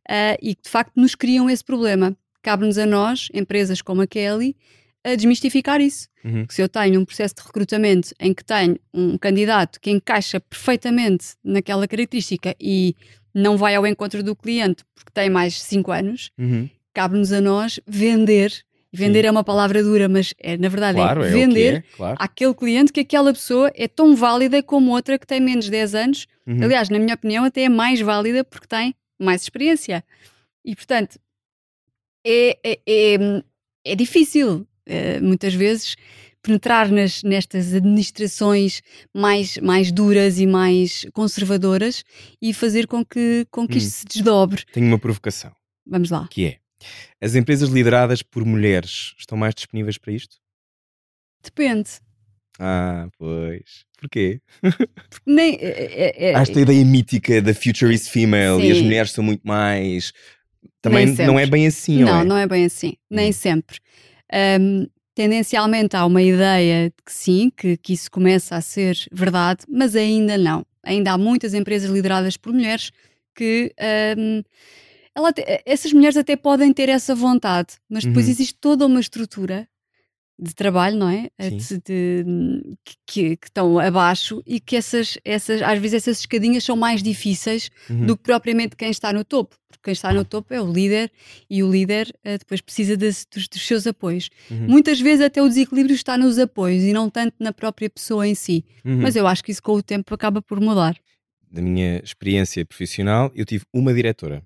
uh, e que de facto nos criam esse problema. Cabe-nos a nós, empresas como a Kelly, a desmistificar isso. Uhum. Se eu tenho um processo de recrutamento em que tenho um candidato que encaixa perfeitamente naquela característica e não vai ao encontro do cliente porque tem mais de 5 anos, uhum. cabe-nos a nós vender Vender Sim. é uma palavra dura, mas é, na verdade é claro, é vender é, claro. àquele cliente que aquela pessoa é tão válida como outra que tem menos de 10 anos. Uhum. Aliás, na minha opinião, até é mais válida porque tem mais experiência. E, portanto, é, é, é, é difícil, é, muitas vezes, penetrar nas, nestas administrações mais, mais duras e mais conservadoras e fazer com que, com que hum. isto se desdobre. Tenho uma provocação. Vamos lá. Que é, as empresas lideradas por mulheres estão mais disponíveis para isto? Depende. Ah, pois. Porquê? Nem, é, é, Há esta ideia mítica da future is female e as Sim. mulheres são muito mais. Também não é bem assim, não, ou é? não é bem assim, nem Hum. sempre. Hum, tendencialmente há uma ideia de que sim, que, que isso começa a ser verdade, mas ainda não. Ainda há muitas empresas lideradas por mulheres que hum, ela até- essas mulheres até podem ter essa vontade, mas depois Uhum. existe toda uma estrutura de trabalho, não é? Eh, de- de- que, que estão abaixo e que essas, essas, às vezes essas escadinhas são mais difíceis Uhum. do que propriamente quem está no topo. Porque quem está no topo é o líder e o líder eh, depois precisa dos, dos seus apoios. Uhum. Muitas vezes até o desequilíbrio está nos apoios e não tanto na própria pessoa em si. Uhum. Mas eu acho que isso com o tempo acaba por mudar. Da minha experiência profissional, eu tive uma diretora.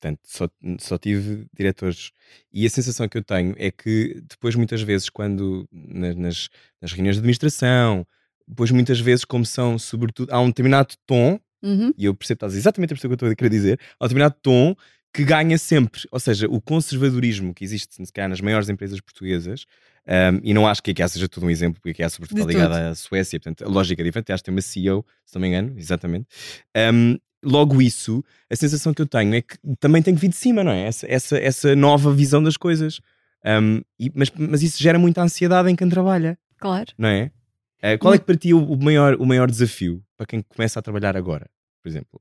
Portanto, só, só tive diretores. E a sensação que eu tenho é que depois, muitas vezes, quando na- nas, nas reuniões de administração, depois muitas vezes, como são, sobretudo, há um determinado tom Uhum. e eu percebo estás exatamente a perceber o que eu estou a querer dizer, há um determinado tom que ganha sempre. Ou seja, o conservadorismo que existe, se calhar, nas maiores empresas portuguesas, um, e não acho que a IKEA seja todo um exemplo, porque a IKEA, sobretudo, De está ligada à Suécia, portanto, a lógica é diferente. Acho que tem uma CEO, se não me engano, exatamente. Um, logo, isso, a sensação que eu tenho é que também tem que vir de cima, não é? Essa, essa, essa nova visão das coisas. Um, e- mas, mas isso gera muita ansiedade em quem trabalha Claro. não é? Eh, qual é que para ti é o, o maior, o maior desafio para quem começa a trabalhar agora, por exemplo?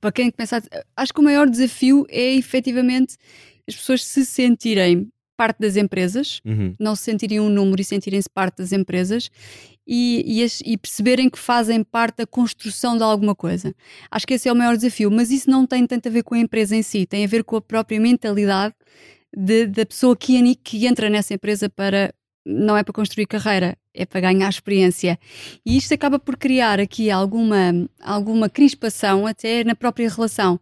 Para quem começa a... Acho que o maior desafio é efetivamente as pessoas se sentirem parte das empresas, Uhum, não se sentirem um número e sentirem-se parte das empresas e, e e perceberem que fazem parte da construção de alguma coisa. Acho que esse é o maior desafio, mas isso não tem tanto a ver com a empresa em si, tem a ver com a própria mentalidade de- da pessoa que, que entra nessa empresa para. Não é para construir carreira, é para ganhar experiência. E isto acaba por criar aqui alguma, alguma crispação até na própria relação.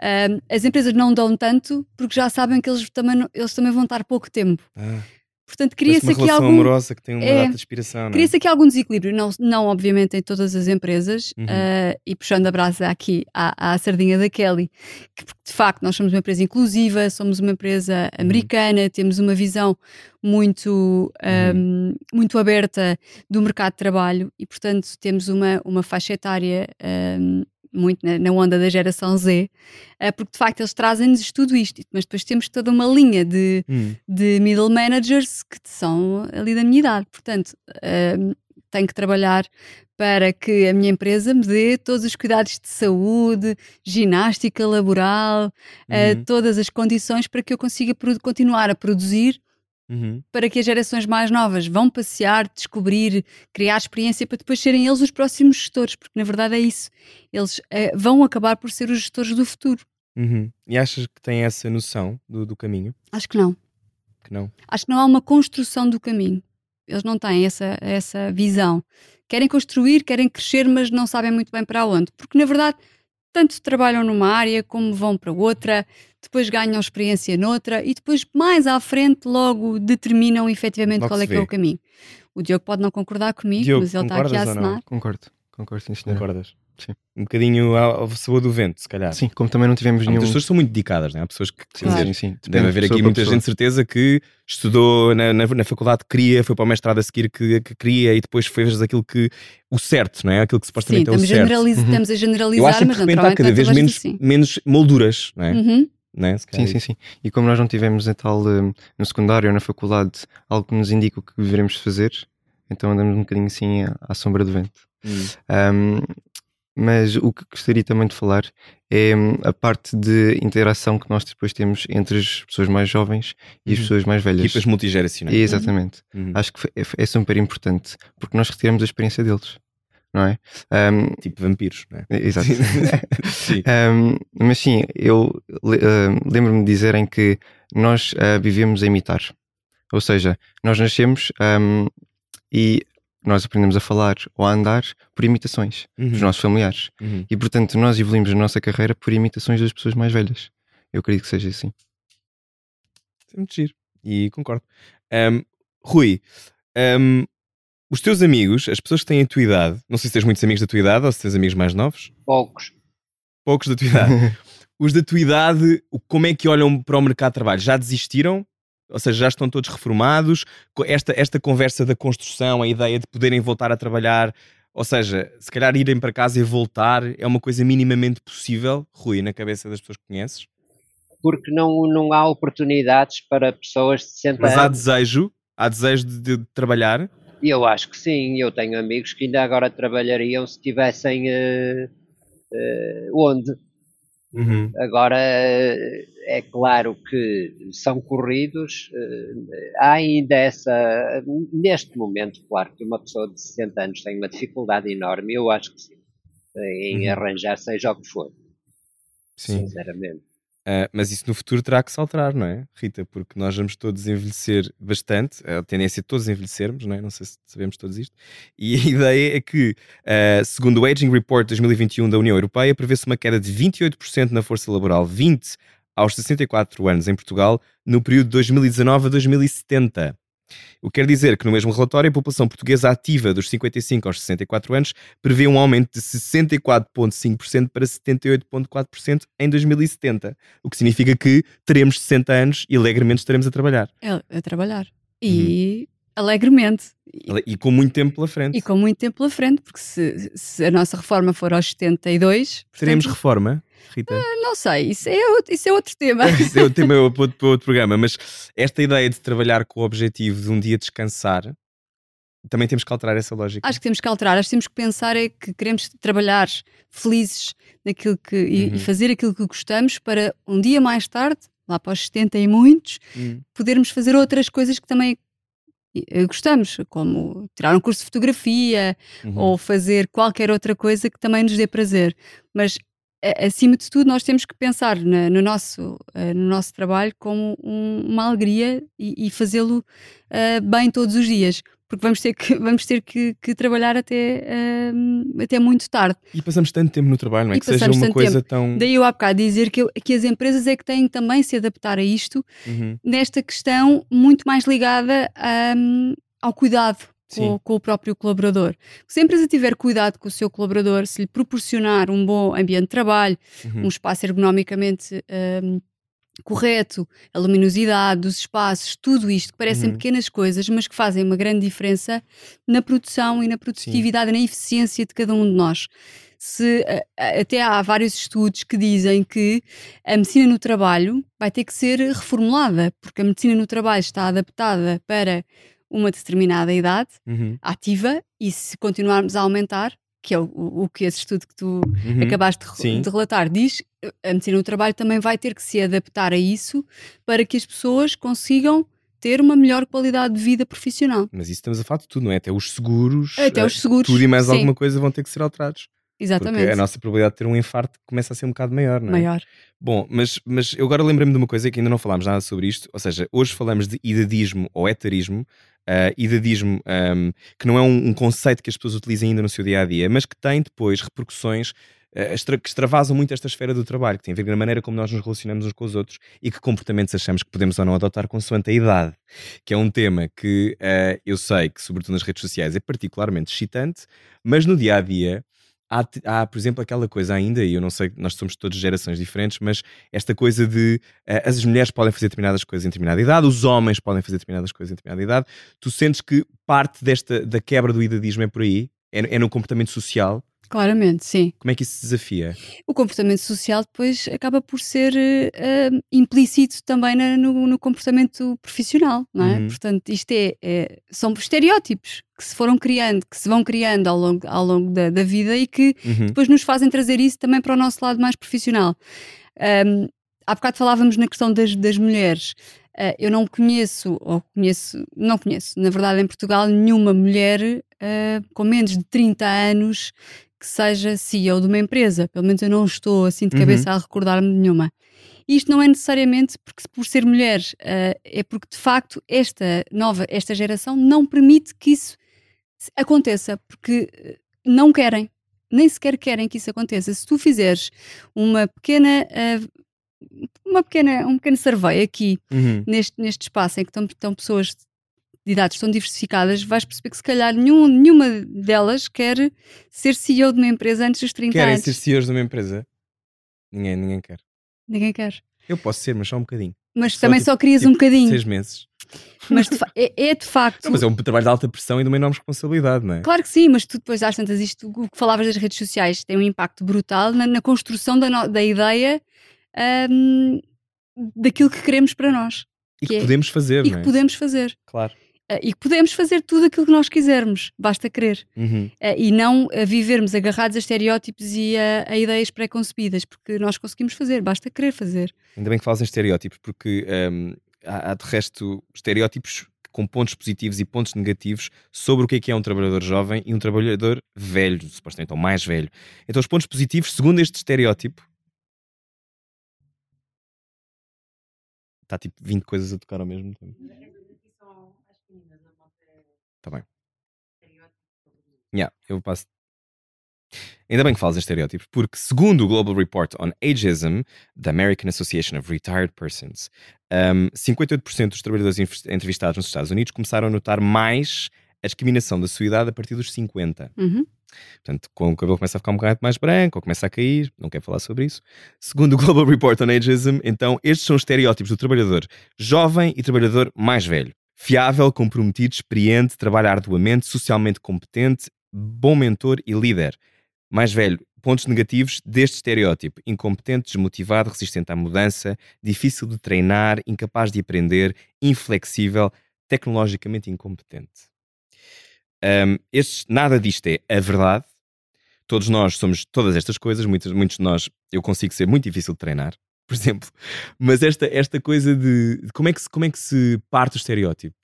Ahm, as empresas não dão tanto porque já sabem que eles também, eles também vão estar pouco tempo. Ah, Portanto, cria-se aqui relação algum. amorosa que tem uma é, data de inspiração, é? Cria-se aqui algum desequilíbrio, não, não obviamente em todas as empresas, Uhum. ah, e puxando a brasa aqui à, à sardinha da Kelly, que de facto nós somos uma empresa inclusiva, somos uma empresa Uhum. americana, temos uma visão muito, Uhum. ahm, muito aberta do mercado de trabalho e, portanto, temos uma, uma faixa etária ahm, muito na, na onda da geração Z, ah, porque de facto eles trazem-nos tudo isto, mas depois temos toda uma linha de Hum, de middle managers que são ali da minha idade. Portanto, hum, tenho que trabalhar para que a minha empresa me dê todos os cuidados de saúde, ginástica laboral, eh, uhum, todas as condições para que eu consiga continuar a produzir uhum. para que as gerações mais novas vão passear, descobrir, criar experiência para depois serem eles os próximos gestores, porque na verdade é isso. Eles eh, vão acabar por ser os gestores do futuro. Uhum. E achas que tem essa noção do, do caminho? Acho que não. Que não? acho que não há uma construção do caminho. Eles não têm essa, essa visão. Querem construir, querem crescer, mas não sabem muito bem para onde. Porque, na verdade, tanto trabalham numa área como vão para outra, depois ganham experiência noutra e depois, mais à frente, logo determinam efetivamente Logo qual é que é vê. o caminho. O Diogo pode não concordar comigo, Diogo, mas ele está aqui a assinar. Concordo, concordo, sim, senhora. Concordas? Sim. Um bocadinho ao, ao sabor do vento, se calhar. Sim, como também não tivemos Há nenhum. muitas pessoas são muito dedicadas, não é? Há pessoas que, Sim, Claro. dizer, sim, sim. Deve de haver aqui muita gente, de certeza, que estudou na, na, na faculdade que queria, foi para o mestrado a seguir que, que queria e depois fez aquilo que o certo, não é? Aquilo que Sim, supostamente é o estamos, certo. Uhum. estamos a Eu generalizar, acho que de mas repente há cada vez menos, assim. menos molduras, não é? Uhum. É? Se Sim, calhar sim, sim. E como nós não tivemos em tal, hum, no secundário ou na faculdade algo que nos indica o que devemos fazer, então andamos um bocadinho assim à, sombra do vento. Hum. Um, mas o que gostaria também de falar é hum, a parte de interação que nós depois temos entre as pessoas mais jovens e as Uhum. pessoas mais velhas. Equipas multigeracionais. Exatamente. Uhum. Acho que é, é super importante porque nós retiramos a experiência deles, não é? Um, Tipo vampiros, não é? exato. [laughs] sim. Um, mas sim, eu um, lembro-me de dizerem que nós uh, vivemos a imitar. Ou seja, nós nascemos um, e nós aprendemos a falar ou a andar por imitações dos Uhum. nossos familiares. Uhum. E portanto, nós evoluímos a nossa carreira por imitações das pessoas mais velhas. Eu acredito que seja assim. É muito giro. E concordo. Rui, os teus amigos, as pessoas que têm a tua idade, não sei se tens muitos amigos da tua idade ou se tens amigos mais novos, Poucos. poucos da tua idade. [laughs] os da tua idade, como é que olham para o mercado de trabalho? Já desistiram? Ou seja, já estão todos reformados? Esta, esta conversa da construção, a ideia de poderem voltar a trabalhar Ou seja, se calhar irem para casa e voltar é uma coisa minimamente possível, Rui, na cabeça das pessoas que conheces? Porque não, não há oportunidades para pessoas de 60 Mas há desejo, há desejo de, de trabalhar. Eu acho que sim, eu tenho amigos que ainda agora trabalhariam se tivessem eh, eh, onde. Agora, eh, é claro que são corridos, há ainda essa. Neste momento, claro que uma pessoa de 60 anos tem uma dificuldade enorme, eu acho que sim, em Uhum. arranjar seja o que for, Sim. sinceramente. Ah, mas isso no futuro terá que se alterar, não é, Rita? Porque nós vamos todos envelhecer bastante, a tendência de todos envelhecermos, não é? Não sei se sabemos todos isto. E a [laughs] ideia é que, ah, segundo o Aging Report 2021 da União Europeia, prevê-se uma queda de 28% na força laboral, 20 aos 64 anos em Portugal, no período de 2019 a 2070. O que quer dizer que no mesmo relatório a população portuguesa ativa dos 55 aos 64 anos prevê um aumento de 64,5% para 78,4% em 2070. O que significa que teremos 60 anos e alegremente estaremos a trabalhar. É, a trabalhar. E alegremente. E, E com muito tempo pela frente. e com muito tempo pela frente, porque se, se a nossa reforma for aos 72, Teremos portanto, reforma, Rita? não sei, isso é, outro- isso é outro tema. [laughs] Isso é o tema para outro, para outro programa, mas esta ideia de trabalhar com o objetivo de um dia descansar, também temos que alterar essa lógica. Acho que temos que alterar, acho que temos que pensar é que queremos trabalhar felizes naquilo que, e, Uhum. e fazer aquilo que gostamos para um dia mais tarde, lá para os 70 e muitos, Hum, podermos fazer outras coisas que também eh, gostamos, como tirar um curso de fotografia uhum. ou fazer qualquer outra coisa que também nos dê prazer. Mas acima de tudo, nós temos que pensar na- no, nosso, eh, no nosso trabalho como um- uma alegria e, e fazê-lo eh, bem todos os dias. Porque vamos ter que, [laughs] vamos ter que, que trabalhar até, eh, até muito tarde. E passamos tanto tempo no trabalho, não é? E que seja uma coisa tão. Daí eu há bocado dizer que, que as empresas é que têm também se adaptar a isto Uhum. nesta questão muito mais ligada hum, ao cuidado. Com, com o próprio colaborador. Se a empresa tiver cuidado com o seu colaborador, se lhe proporcionar um bom ambiente de trabalho, Uhum. um espaço ergonomicamente hum, correto, a luminosidade dos espaços, tudo isto que parecem Uhum. pequenas coisas, mas que fazem uma grande diferença na produção e na produtividade, na eficiência de cada um de nós. Se, até há vários estudos que dizem que a medicina no trabalho vai ter que ser reformulada, porque a medicina no trabalho está adaptada para uma determinada idade Uhum. ativa e se continuarmos a aumentar, que é o, o que esse estudo que tu Uhum. acabaste de, de relatar diz, a medicina do trabalho também vai ter que se adaptar a isso para que as pessoas consigam ter uma melhor qualidade de vida profissional. Mas isso estamos a falar de tudo, não é? Até os seguros. Até eh, os seguros. Tudo e mais sim, alguma coisa vão ter que ser alterados. Exatamente. Porque a nossa probabilidade de ter um infarto começa a ser um bocado maior, não é? Maior. Bom, mas, mas eu agora lembrei-me de uma coisa que ainda não falámos nada sobre isto. Ou seja, hoje falamos de idadismo ou etarismo. Ah, idadismo, ahm, que não é um, um conceito que as pessoas utilizam ainda no seu dia a dia, mas que tem depois repercussões extra- que extravasam muito esta esfera do trabalho, que tem a ver com a maneira como nós nos relacionamos uns com os outros e que comportamentos achamos que podemos ou não adotar consoante a idade. Que é um tema que ah, eu sei que, sobretudo nas redes sociais, é particularmente excitante, mas no dia a dia há, há, por exemplo, aquela coisa ainda, e eu não sei, nós somos todas gerações diferentes, mas esta coisa de eh, as mulheres podem fazer determinadas coisas em determinada idade, os homens podem fazer determinadas coisas em determinada idade. Tu sentes que parte desta da quebra do idadismo é por aí? É, é no comportamento social? Claramente, sim. Como é que isso se desafia? O comportamento social depois acaba por ser eh, implícito também na- no, no comportamento profissional, não é? Uhum. Portanto, isto é, é- são estereótipos que se foram criando, que se vão criando ao longo, ao longo da, da vida e que Uhum. depois nos fazem trazer isso também para o nosso lado mais profissional. Um, há bocado falávamos na questão das, das mulheres. Uh, eu não conheço, ou conheço, não conheço, na verdade, em Portugal, nenhuma mulher uh, com menos de 30 anos que seja CEO de uma empresa. Pelo menos eu não estou assim de Uhum. cabeça a recordar-me de nenhuma. Isto não é necessariamente porque, por ser mulher, uh, é porque de facto esta nova, esta geração não permite que isso aconteça, porque uh, não querem, nem sequer querem que isso aconteça. Se tu fizeres uma pequena, uh, uma pequena, um pequeno survey aqui Uhum. neste, neste espaço em que estão, estão pessoas de idades tão diversificadas, vais perceber que se calhar nenhum, nenhuma delas quer ser CEO de uma empresa antes dos 30 Querem anos. ser CEOs de uma empresa? Ninguém, ninguém quer. Ninguém quer. Eu posso ser, mas só um bocadinho. Mas Só também tipo- só querias tipo um bocadinho. Seis meses. Mas de é, é de facto. Não, mas é um trabalho de alta pressão e de uma enorme responsabilidade, não é? Claro que sim, mas tu depois às tantas, isto, o que falavas das redes sociais tem um impacto brutal na, na construção da, no- da ideia ahm, daquilo que queremos para nós E que, que é- podemos fazer, e não que é? podemos fazer. Claro. Ah, e que podemos fazer tudo aquilo que nós quisermos, basta querer. Uhum. Ah, e não a vivermos agarrados a estereótipos e a, a ideias pré-concebidas, porque nós conseguimos fazer, basta querer fazer. Ainda bem que falas em estereótipos, porque hum, há, há de resto estereótipos com pontos positivos e pontos negativos sobre o que é que é um trabalhador jovem e um trabalhador velho, supostamente, ou mais velho. Então, os pontos positivos, segundo este estereótipo, está tipo 20 coisas a tocar ao mesmo tempo. Está bem. Yeah, eu passo. Ainda bem que falas em estereótipos, porque segundo o Global Report on Ageism da American Association of Retired Persons, um, 58% dos trabalhadores entrevistados nos Estados Unidos começaram a notar mais a discriminação da sua idade a partir dos 50. Uhum. Portanto, quando o cabelo começa a ficar um bocado mais branco ou começa a cair, não quero falar sobre isso. Segundo o [laughs] Global Report on Ageism, então, estes são os estereótipos do trabalhador jovem e trabalhador mais velho. Fiável, comprometido, experiente, trabalha arduamente, socialmente competente, bom mentor e líder. Mais velho, pontos negativos deste estereótipo: incompetente, desmotivado, resistente à mudança, difícil de treinar, incapaz de aprender, inflexível, tecnologicamente incompetente. Um, estes- nada disto é a verdade. Todos nós somos todas estas coisas, muitos, muitos de nós eu consigo ser muito difícil de treinar, por exemplo. Mas esta, esta coisa de, de como, é que se, como é que se parte o estereótipo,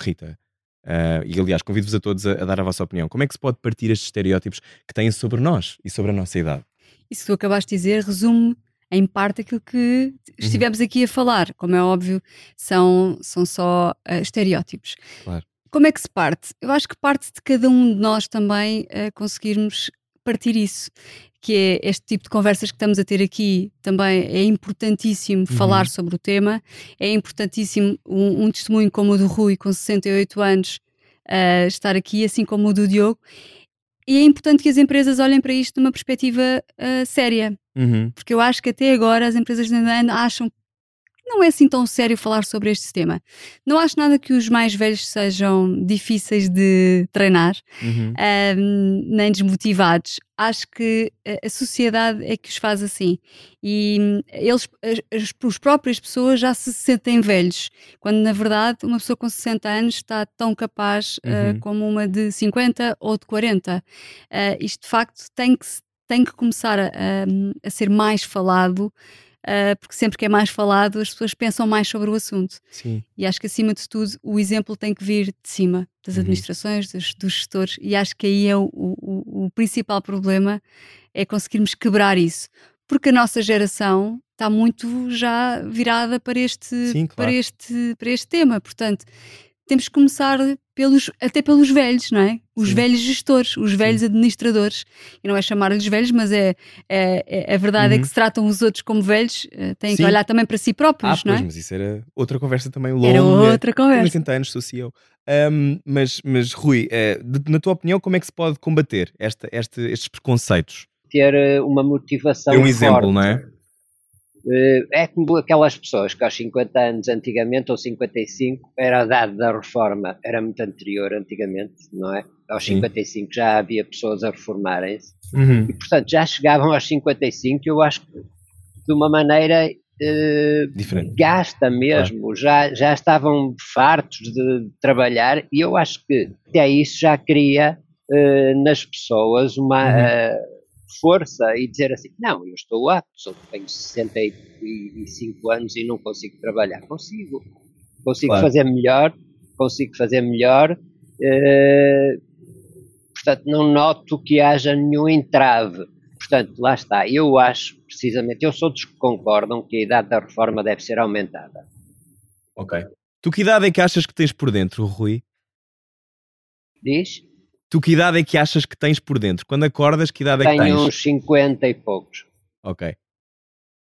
Rita? Ah, e aliás, convido-vos a todos a, a dar a vossa opinião. Como é que se pode partir estes estereótipos que têm sobre nós e sobre a nossa idade? Isso que tu acabaste de dizer resume em parte aquilo que estivemos aqui a falar. Como é óbvio, são, são só ah, estereótipos. Claro. Como é que se parte? Eu acho que parte de cada um de nós também ah, conseguirmos partir isso. Que é este tipo de conversas que estamos a ter aqui também é importantíssimo falar sobre o tema. É importantíssimo um, um testemunho como o do Rui, com 68 anos, ah, estar aqui, assim como o do Diogo. E é importante que as empresas olhem para isto numa perspectiva ah, séria, porque eu acho que até agora as empresas ainda acham que não é assim tão sério falar sobre este tema. Não acho nada que os mais velhos sejam difíceis de treinar, Uhum. ahm, nem desmotivados. Acho que a- sociedade é que os faz assim. E hum, eles, as, as- próprias pessoas já se sentem velhos, quando na verdade uma pessoa com 60 anos está tão capaz ah, Uhum. como uma de 50 ou de 40. Ah, isto de facto tem que, tem que começar a, a- a ser mais falado. Ah, porque sempre que é mais falado, as pessoas pensam mais sobre o assunto. Sim. E acho que, acima de tudo, o exemplo tem que vir de cima, das Uhum. administrações, dos, dos gestores, e acho que aí é o, o- o principal problema, é conseguirmos quebrar isso. Porque a nossa geração está muito já virada para este, Sim, claro. para este, para este tema. Portanto, temos que começar pelos, até pelos velhos, não é? Os Sim. velhos gestores, os velhos administradores. E não é chamar-lhes velhos, mas é, é, é- a verdade é Uhum. que se tratam os outros como velhos, eh, têm Sim. que olhar também para si Ah, próprios, não pois, é? mas isso era outra conversa também longa. Era outra conversa. 80 anos, sou CEO. Um, mas, mas, Rui, eh, de- na tua opinião, como é que se pode combater esta, este- estes preconceitos? ter eh, uma motivação Dê um exemplo, forte. não é? Eh, É como aquelas pessoas que aos 50 anos antigamente, ou 55, era a idade da reforma, era muito anterior antigamente, não é? Aos Sim. 55 já havia pessoas a reformarem-se Uhum. e, portanto, já chegavam aos 55, eu acho que de uma maneira eh, gasta mesmo, já, já estavam fartos de trabalhar e eu acho que até isso já cria eh, nas pessoas uma Uhum. eh, força e dizer assim, não, eu estou apto, tenho 65 anos e não consigo trabalhar. Consigo, consigo Claro. fazer melhor, consigo fazer melhor, eh, portanto não noto que haja nenhum entrave. Portanto, lá está, eu acho precisamente, eu sou dos que concordam que a idade da reforma deve ser aumentada. Ok. Tu que idade é que achas que tens por dentro, Rui? Diz? Tu que idade é que achas que tens por dentro? Quando acordas, que idade é que Tenho tens? uns 50 e poucos. Ok.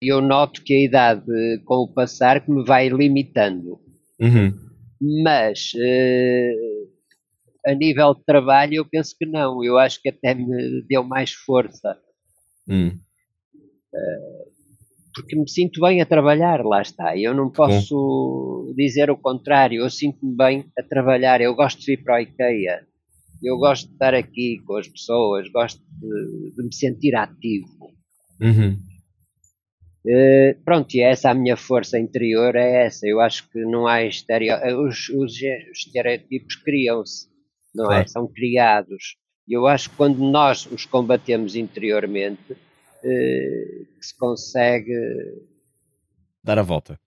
E eu noto que a idade, com o passar, que me vai limitando. Uhum. Mas, eh, a nível de trabalho, eu penso que não. Eu acho que até me deu mais força. Hum. porque me sinto bem a trabalhar, lá está. Eu não posso Bom. dizer o contrário, eu sinto-me bem a trabalhar, eu gosto de ir para a IKEA, eu gosto de estar aqui com as pessoas, gosto de, de me sentir ativo. Uhum. Uh, pronto, e essa a minha força interior é essa. Eu acho que não há estereo... os, os, estereotipos criam-se, não é? claro. é? São criados. E eu acho que quando nós os combatemos interiormente, uh, se consegue dar a volta.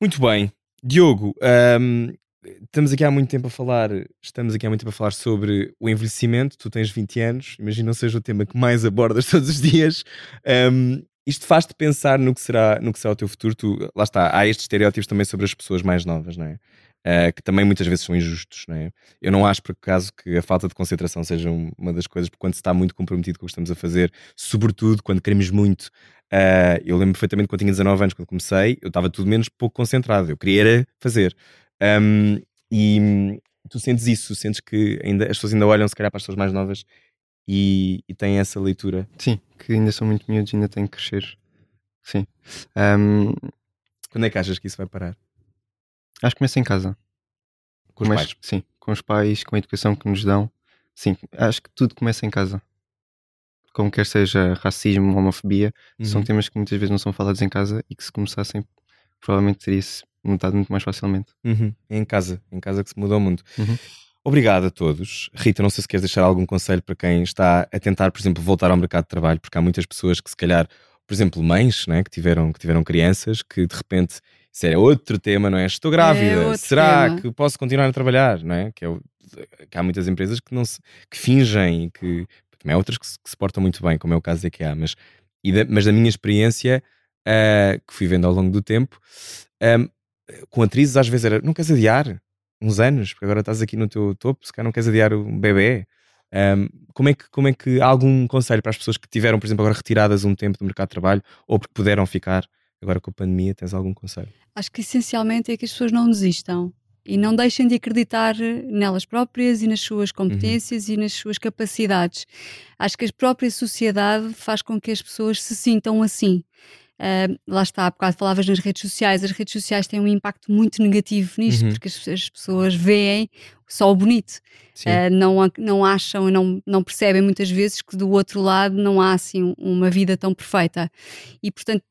Muito bem, Diogo. Um, estamos aqui há muito tempo a falar, estamos aqui há muito tempo a falar sobre o envelhecimento. Tu tens 20 anos, imagino não seja o tema que mais abordas [laughs] todos os dias. Um, isto faz-te pensar no que, será, no que será o teu futuro. Tu, lá está, há estes estereótipos também sobre as pessoas mais novas, não é? Uh, que também muitas vezes são injustos, não é? Eu não acho, por acaso, que a falta de concentração seja uma das coisas, porque quando se está muito comprometido com o que estamos a fazer, sobretudo quando queremos muito. Uh, eu lembro perfeitamente quando tinha 19 anos, quando comecei, eu estava tudo menos pouco concentrado, eu queria fazer. Um, e tu sentes isso, sentes que ainda, as pessoas ainda olham, se calhar, para as pessoas mais novas e, e têm essa leitura. Sim, que ainda são muito miúdos e ainda têm que crescer. Sim. Um, Quando é que achas que isso vai parar? Acho que começa em casa. Com os Começo, pais? Sim, com os pais, com a educação que nos dão. Sim, acho que tudo começa em casa. Como quer seja racismo, homofobia, uhum. são temas que muitas vezes não são falados em casa e que se começassem, provavelmente teria-se mudado muito mais facilmente. Uhum. É em casa, em casa que se muda o mundo. Uhum. Obrigado a todos. Rita, não sei se queres deixar algum conselho para quem está a tentar, por exemplo, voltar ao mercado de trabalho, porque há muitas pessoas que se calhar, por exemplo, mães, né, que tiveram que tiveram crianças, que de repente isso era outro tema, não é? Estou grávida, é será tema. que posso continuar a trabalhar, não é? Que, é que há muitas empresas que não se, que fingem e que também há outras que se, que se, portam muito bem, como é o caso da IKEA, mas, da, mas da minha experiência uh, que fui vendo ao longo do tempo, um, com atrizes às vezes era, não queres adiar uns anos, porque agora estás aqui no teu topo, se calhar não queres adiar um bebê. Um, como, é que, como é que há algum conselho para as pessoas que tiveram, por exemplo, agora retiradas um tempo do mercado de trabalho ou porque puderam ficar agora com a pandemia? Tens algum conselho? Acho que essencialmente é que as pessoas não desistam e não deixem de acreditar nelas próprias e nas suas uhum. competências uhum. e nas suas capacidades. Acho que a própria sociedade faz com que as pessoas se sintam assim. Uh, lá está, há bocado falavas nas redes sociais, as redes sociais têm um impacto muito negativo nisto, uhum. porque as, as, pessoas veem só o bonito, uh, não, não acham, não, não percebem muitas vezes que do outro lado não há assim uma vida tão perfeita. E portanto,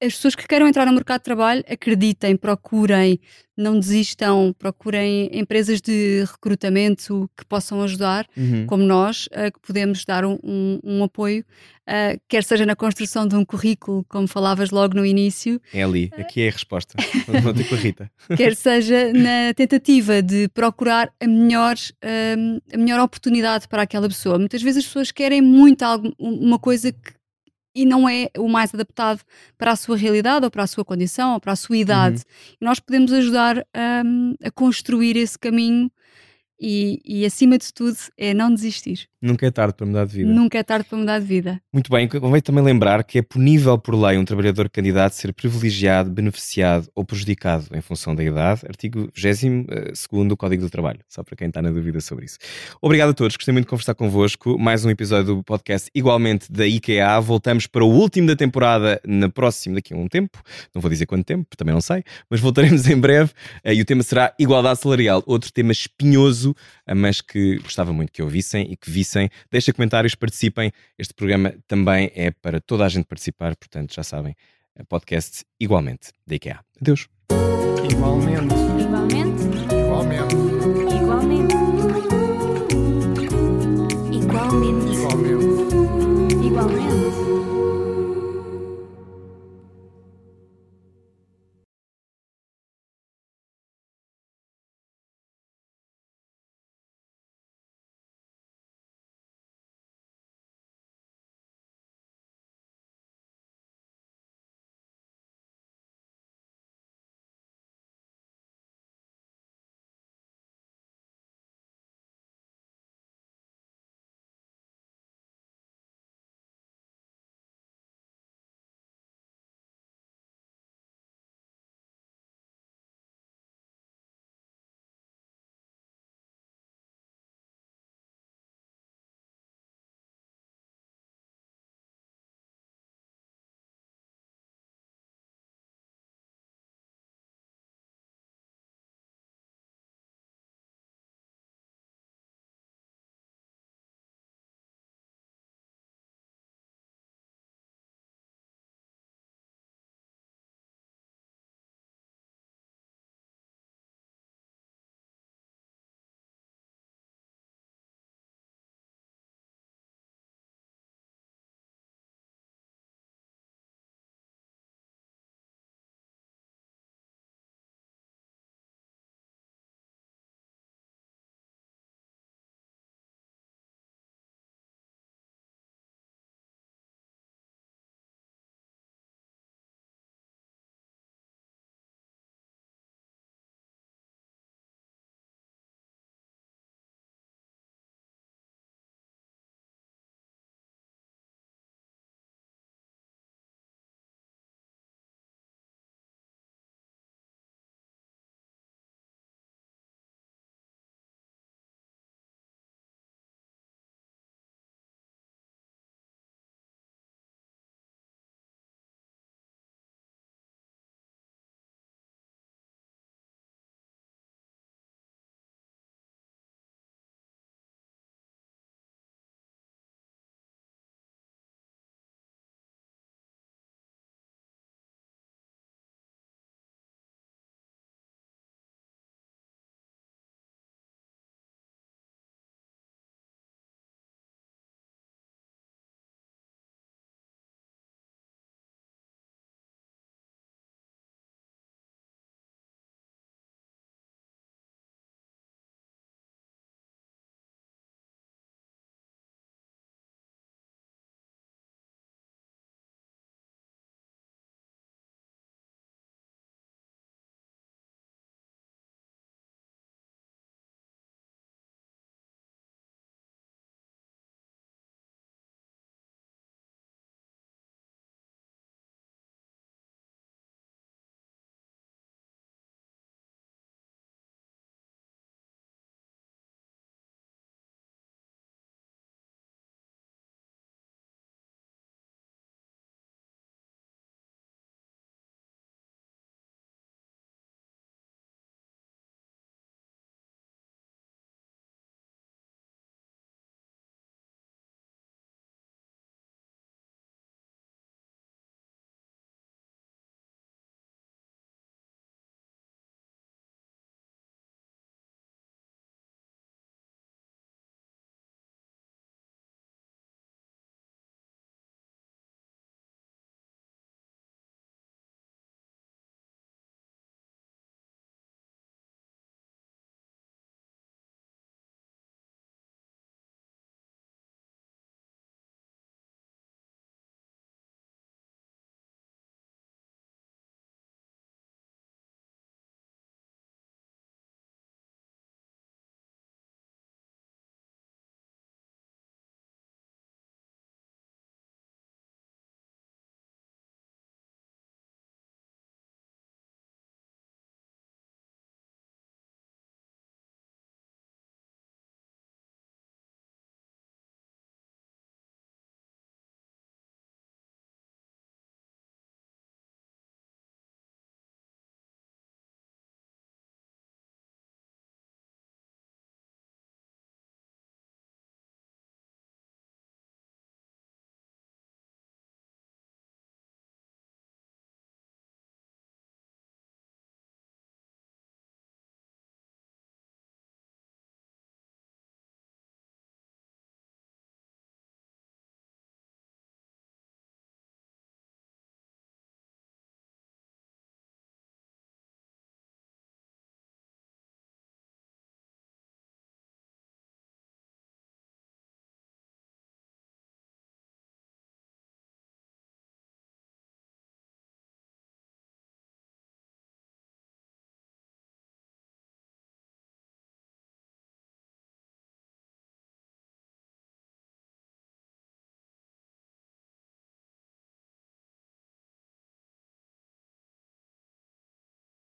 as pessoas que queiram entrar no mercado de trabalho acreditem, procurem, não desistam, procurem empresas de recrutamento que possam ajudar, uhum. como nós, uh, que podemos dar um, um, um apoio, uh, quer seja na construção de um currículo, como falavas logo no início. É ali, aqui é a resposta. Vou com a Rita. [laughs] quer seja na tentativa de procurar a melhor, uh, a melhor oportunidade para aquela pessoa. Muitas vezes as pessoas querem muito algo, uma coisa que e não é o mais adaptado para a sua realidade ou para a sua condição ou para a sua idade. Uhum. E nós podemos ajudar um, a construir esse caminho e, e, acima de tudo, é não desistir. Nunca é tarde para mudar de vida. Nunca é tarde para mudar de vida. Muito bem, convém também lembrar que é punível por lei um trabalhador candidato ser privilegiado, beneficiado ou prejudicado em função da idade. Artigo 22 eh, do Código do Trabalho, só para quem está na dúvida sobre isso. Obrigado a todos, gostei muito de conversar convosco. Mais um episódio do podcast, igualmente da IKEA. Voltamos para o último da temporada na próxima, daqui a um tempo. Não vou dizer quanto tempo, também não sei, mas voltaremos [laughs] em breve eh, e o tema será igualdade salarial, outro tema espinhoso mas que gostava muito que ouvissem e que vissem revisem, deixem comentários, participem. Este programa também é para toda a gente participar, portanto, já sabem, podcast igualmente da IKEA. É. Adeus. Igualmente. Igualmente. Igualmente. Igualmente.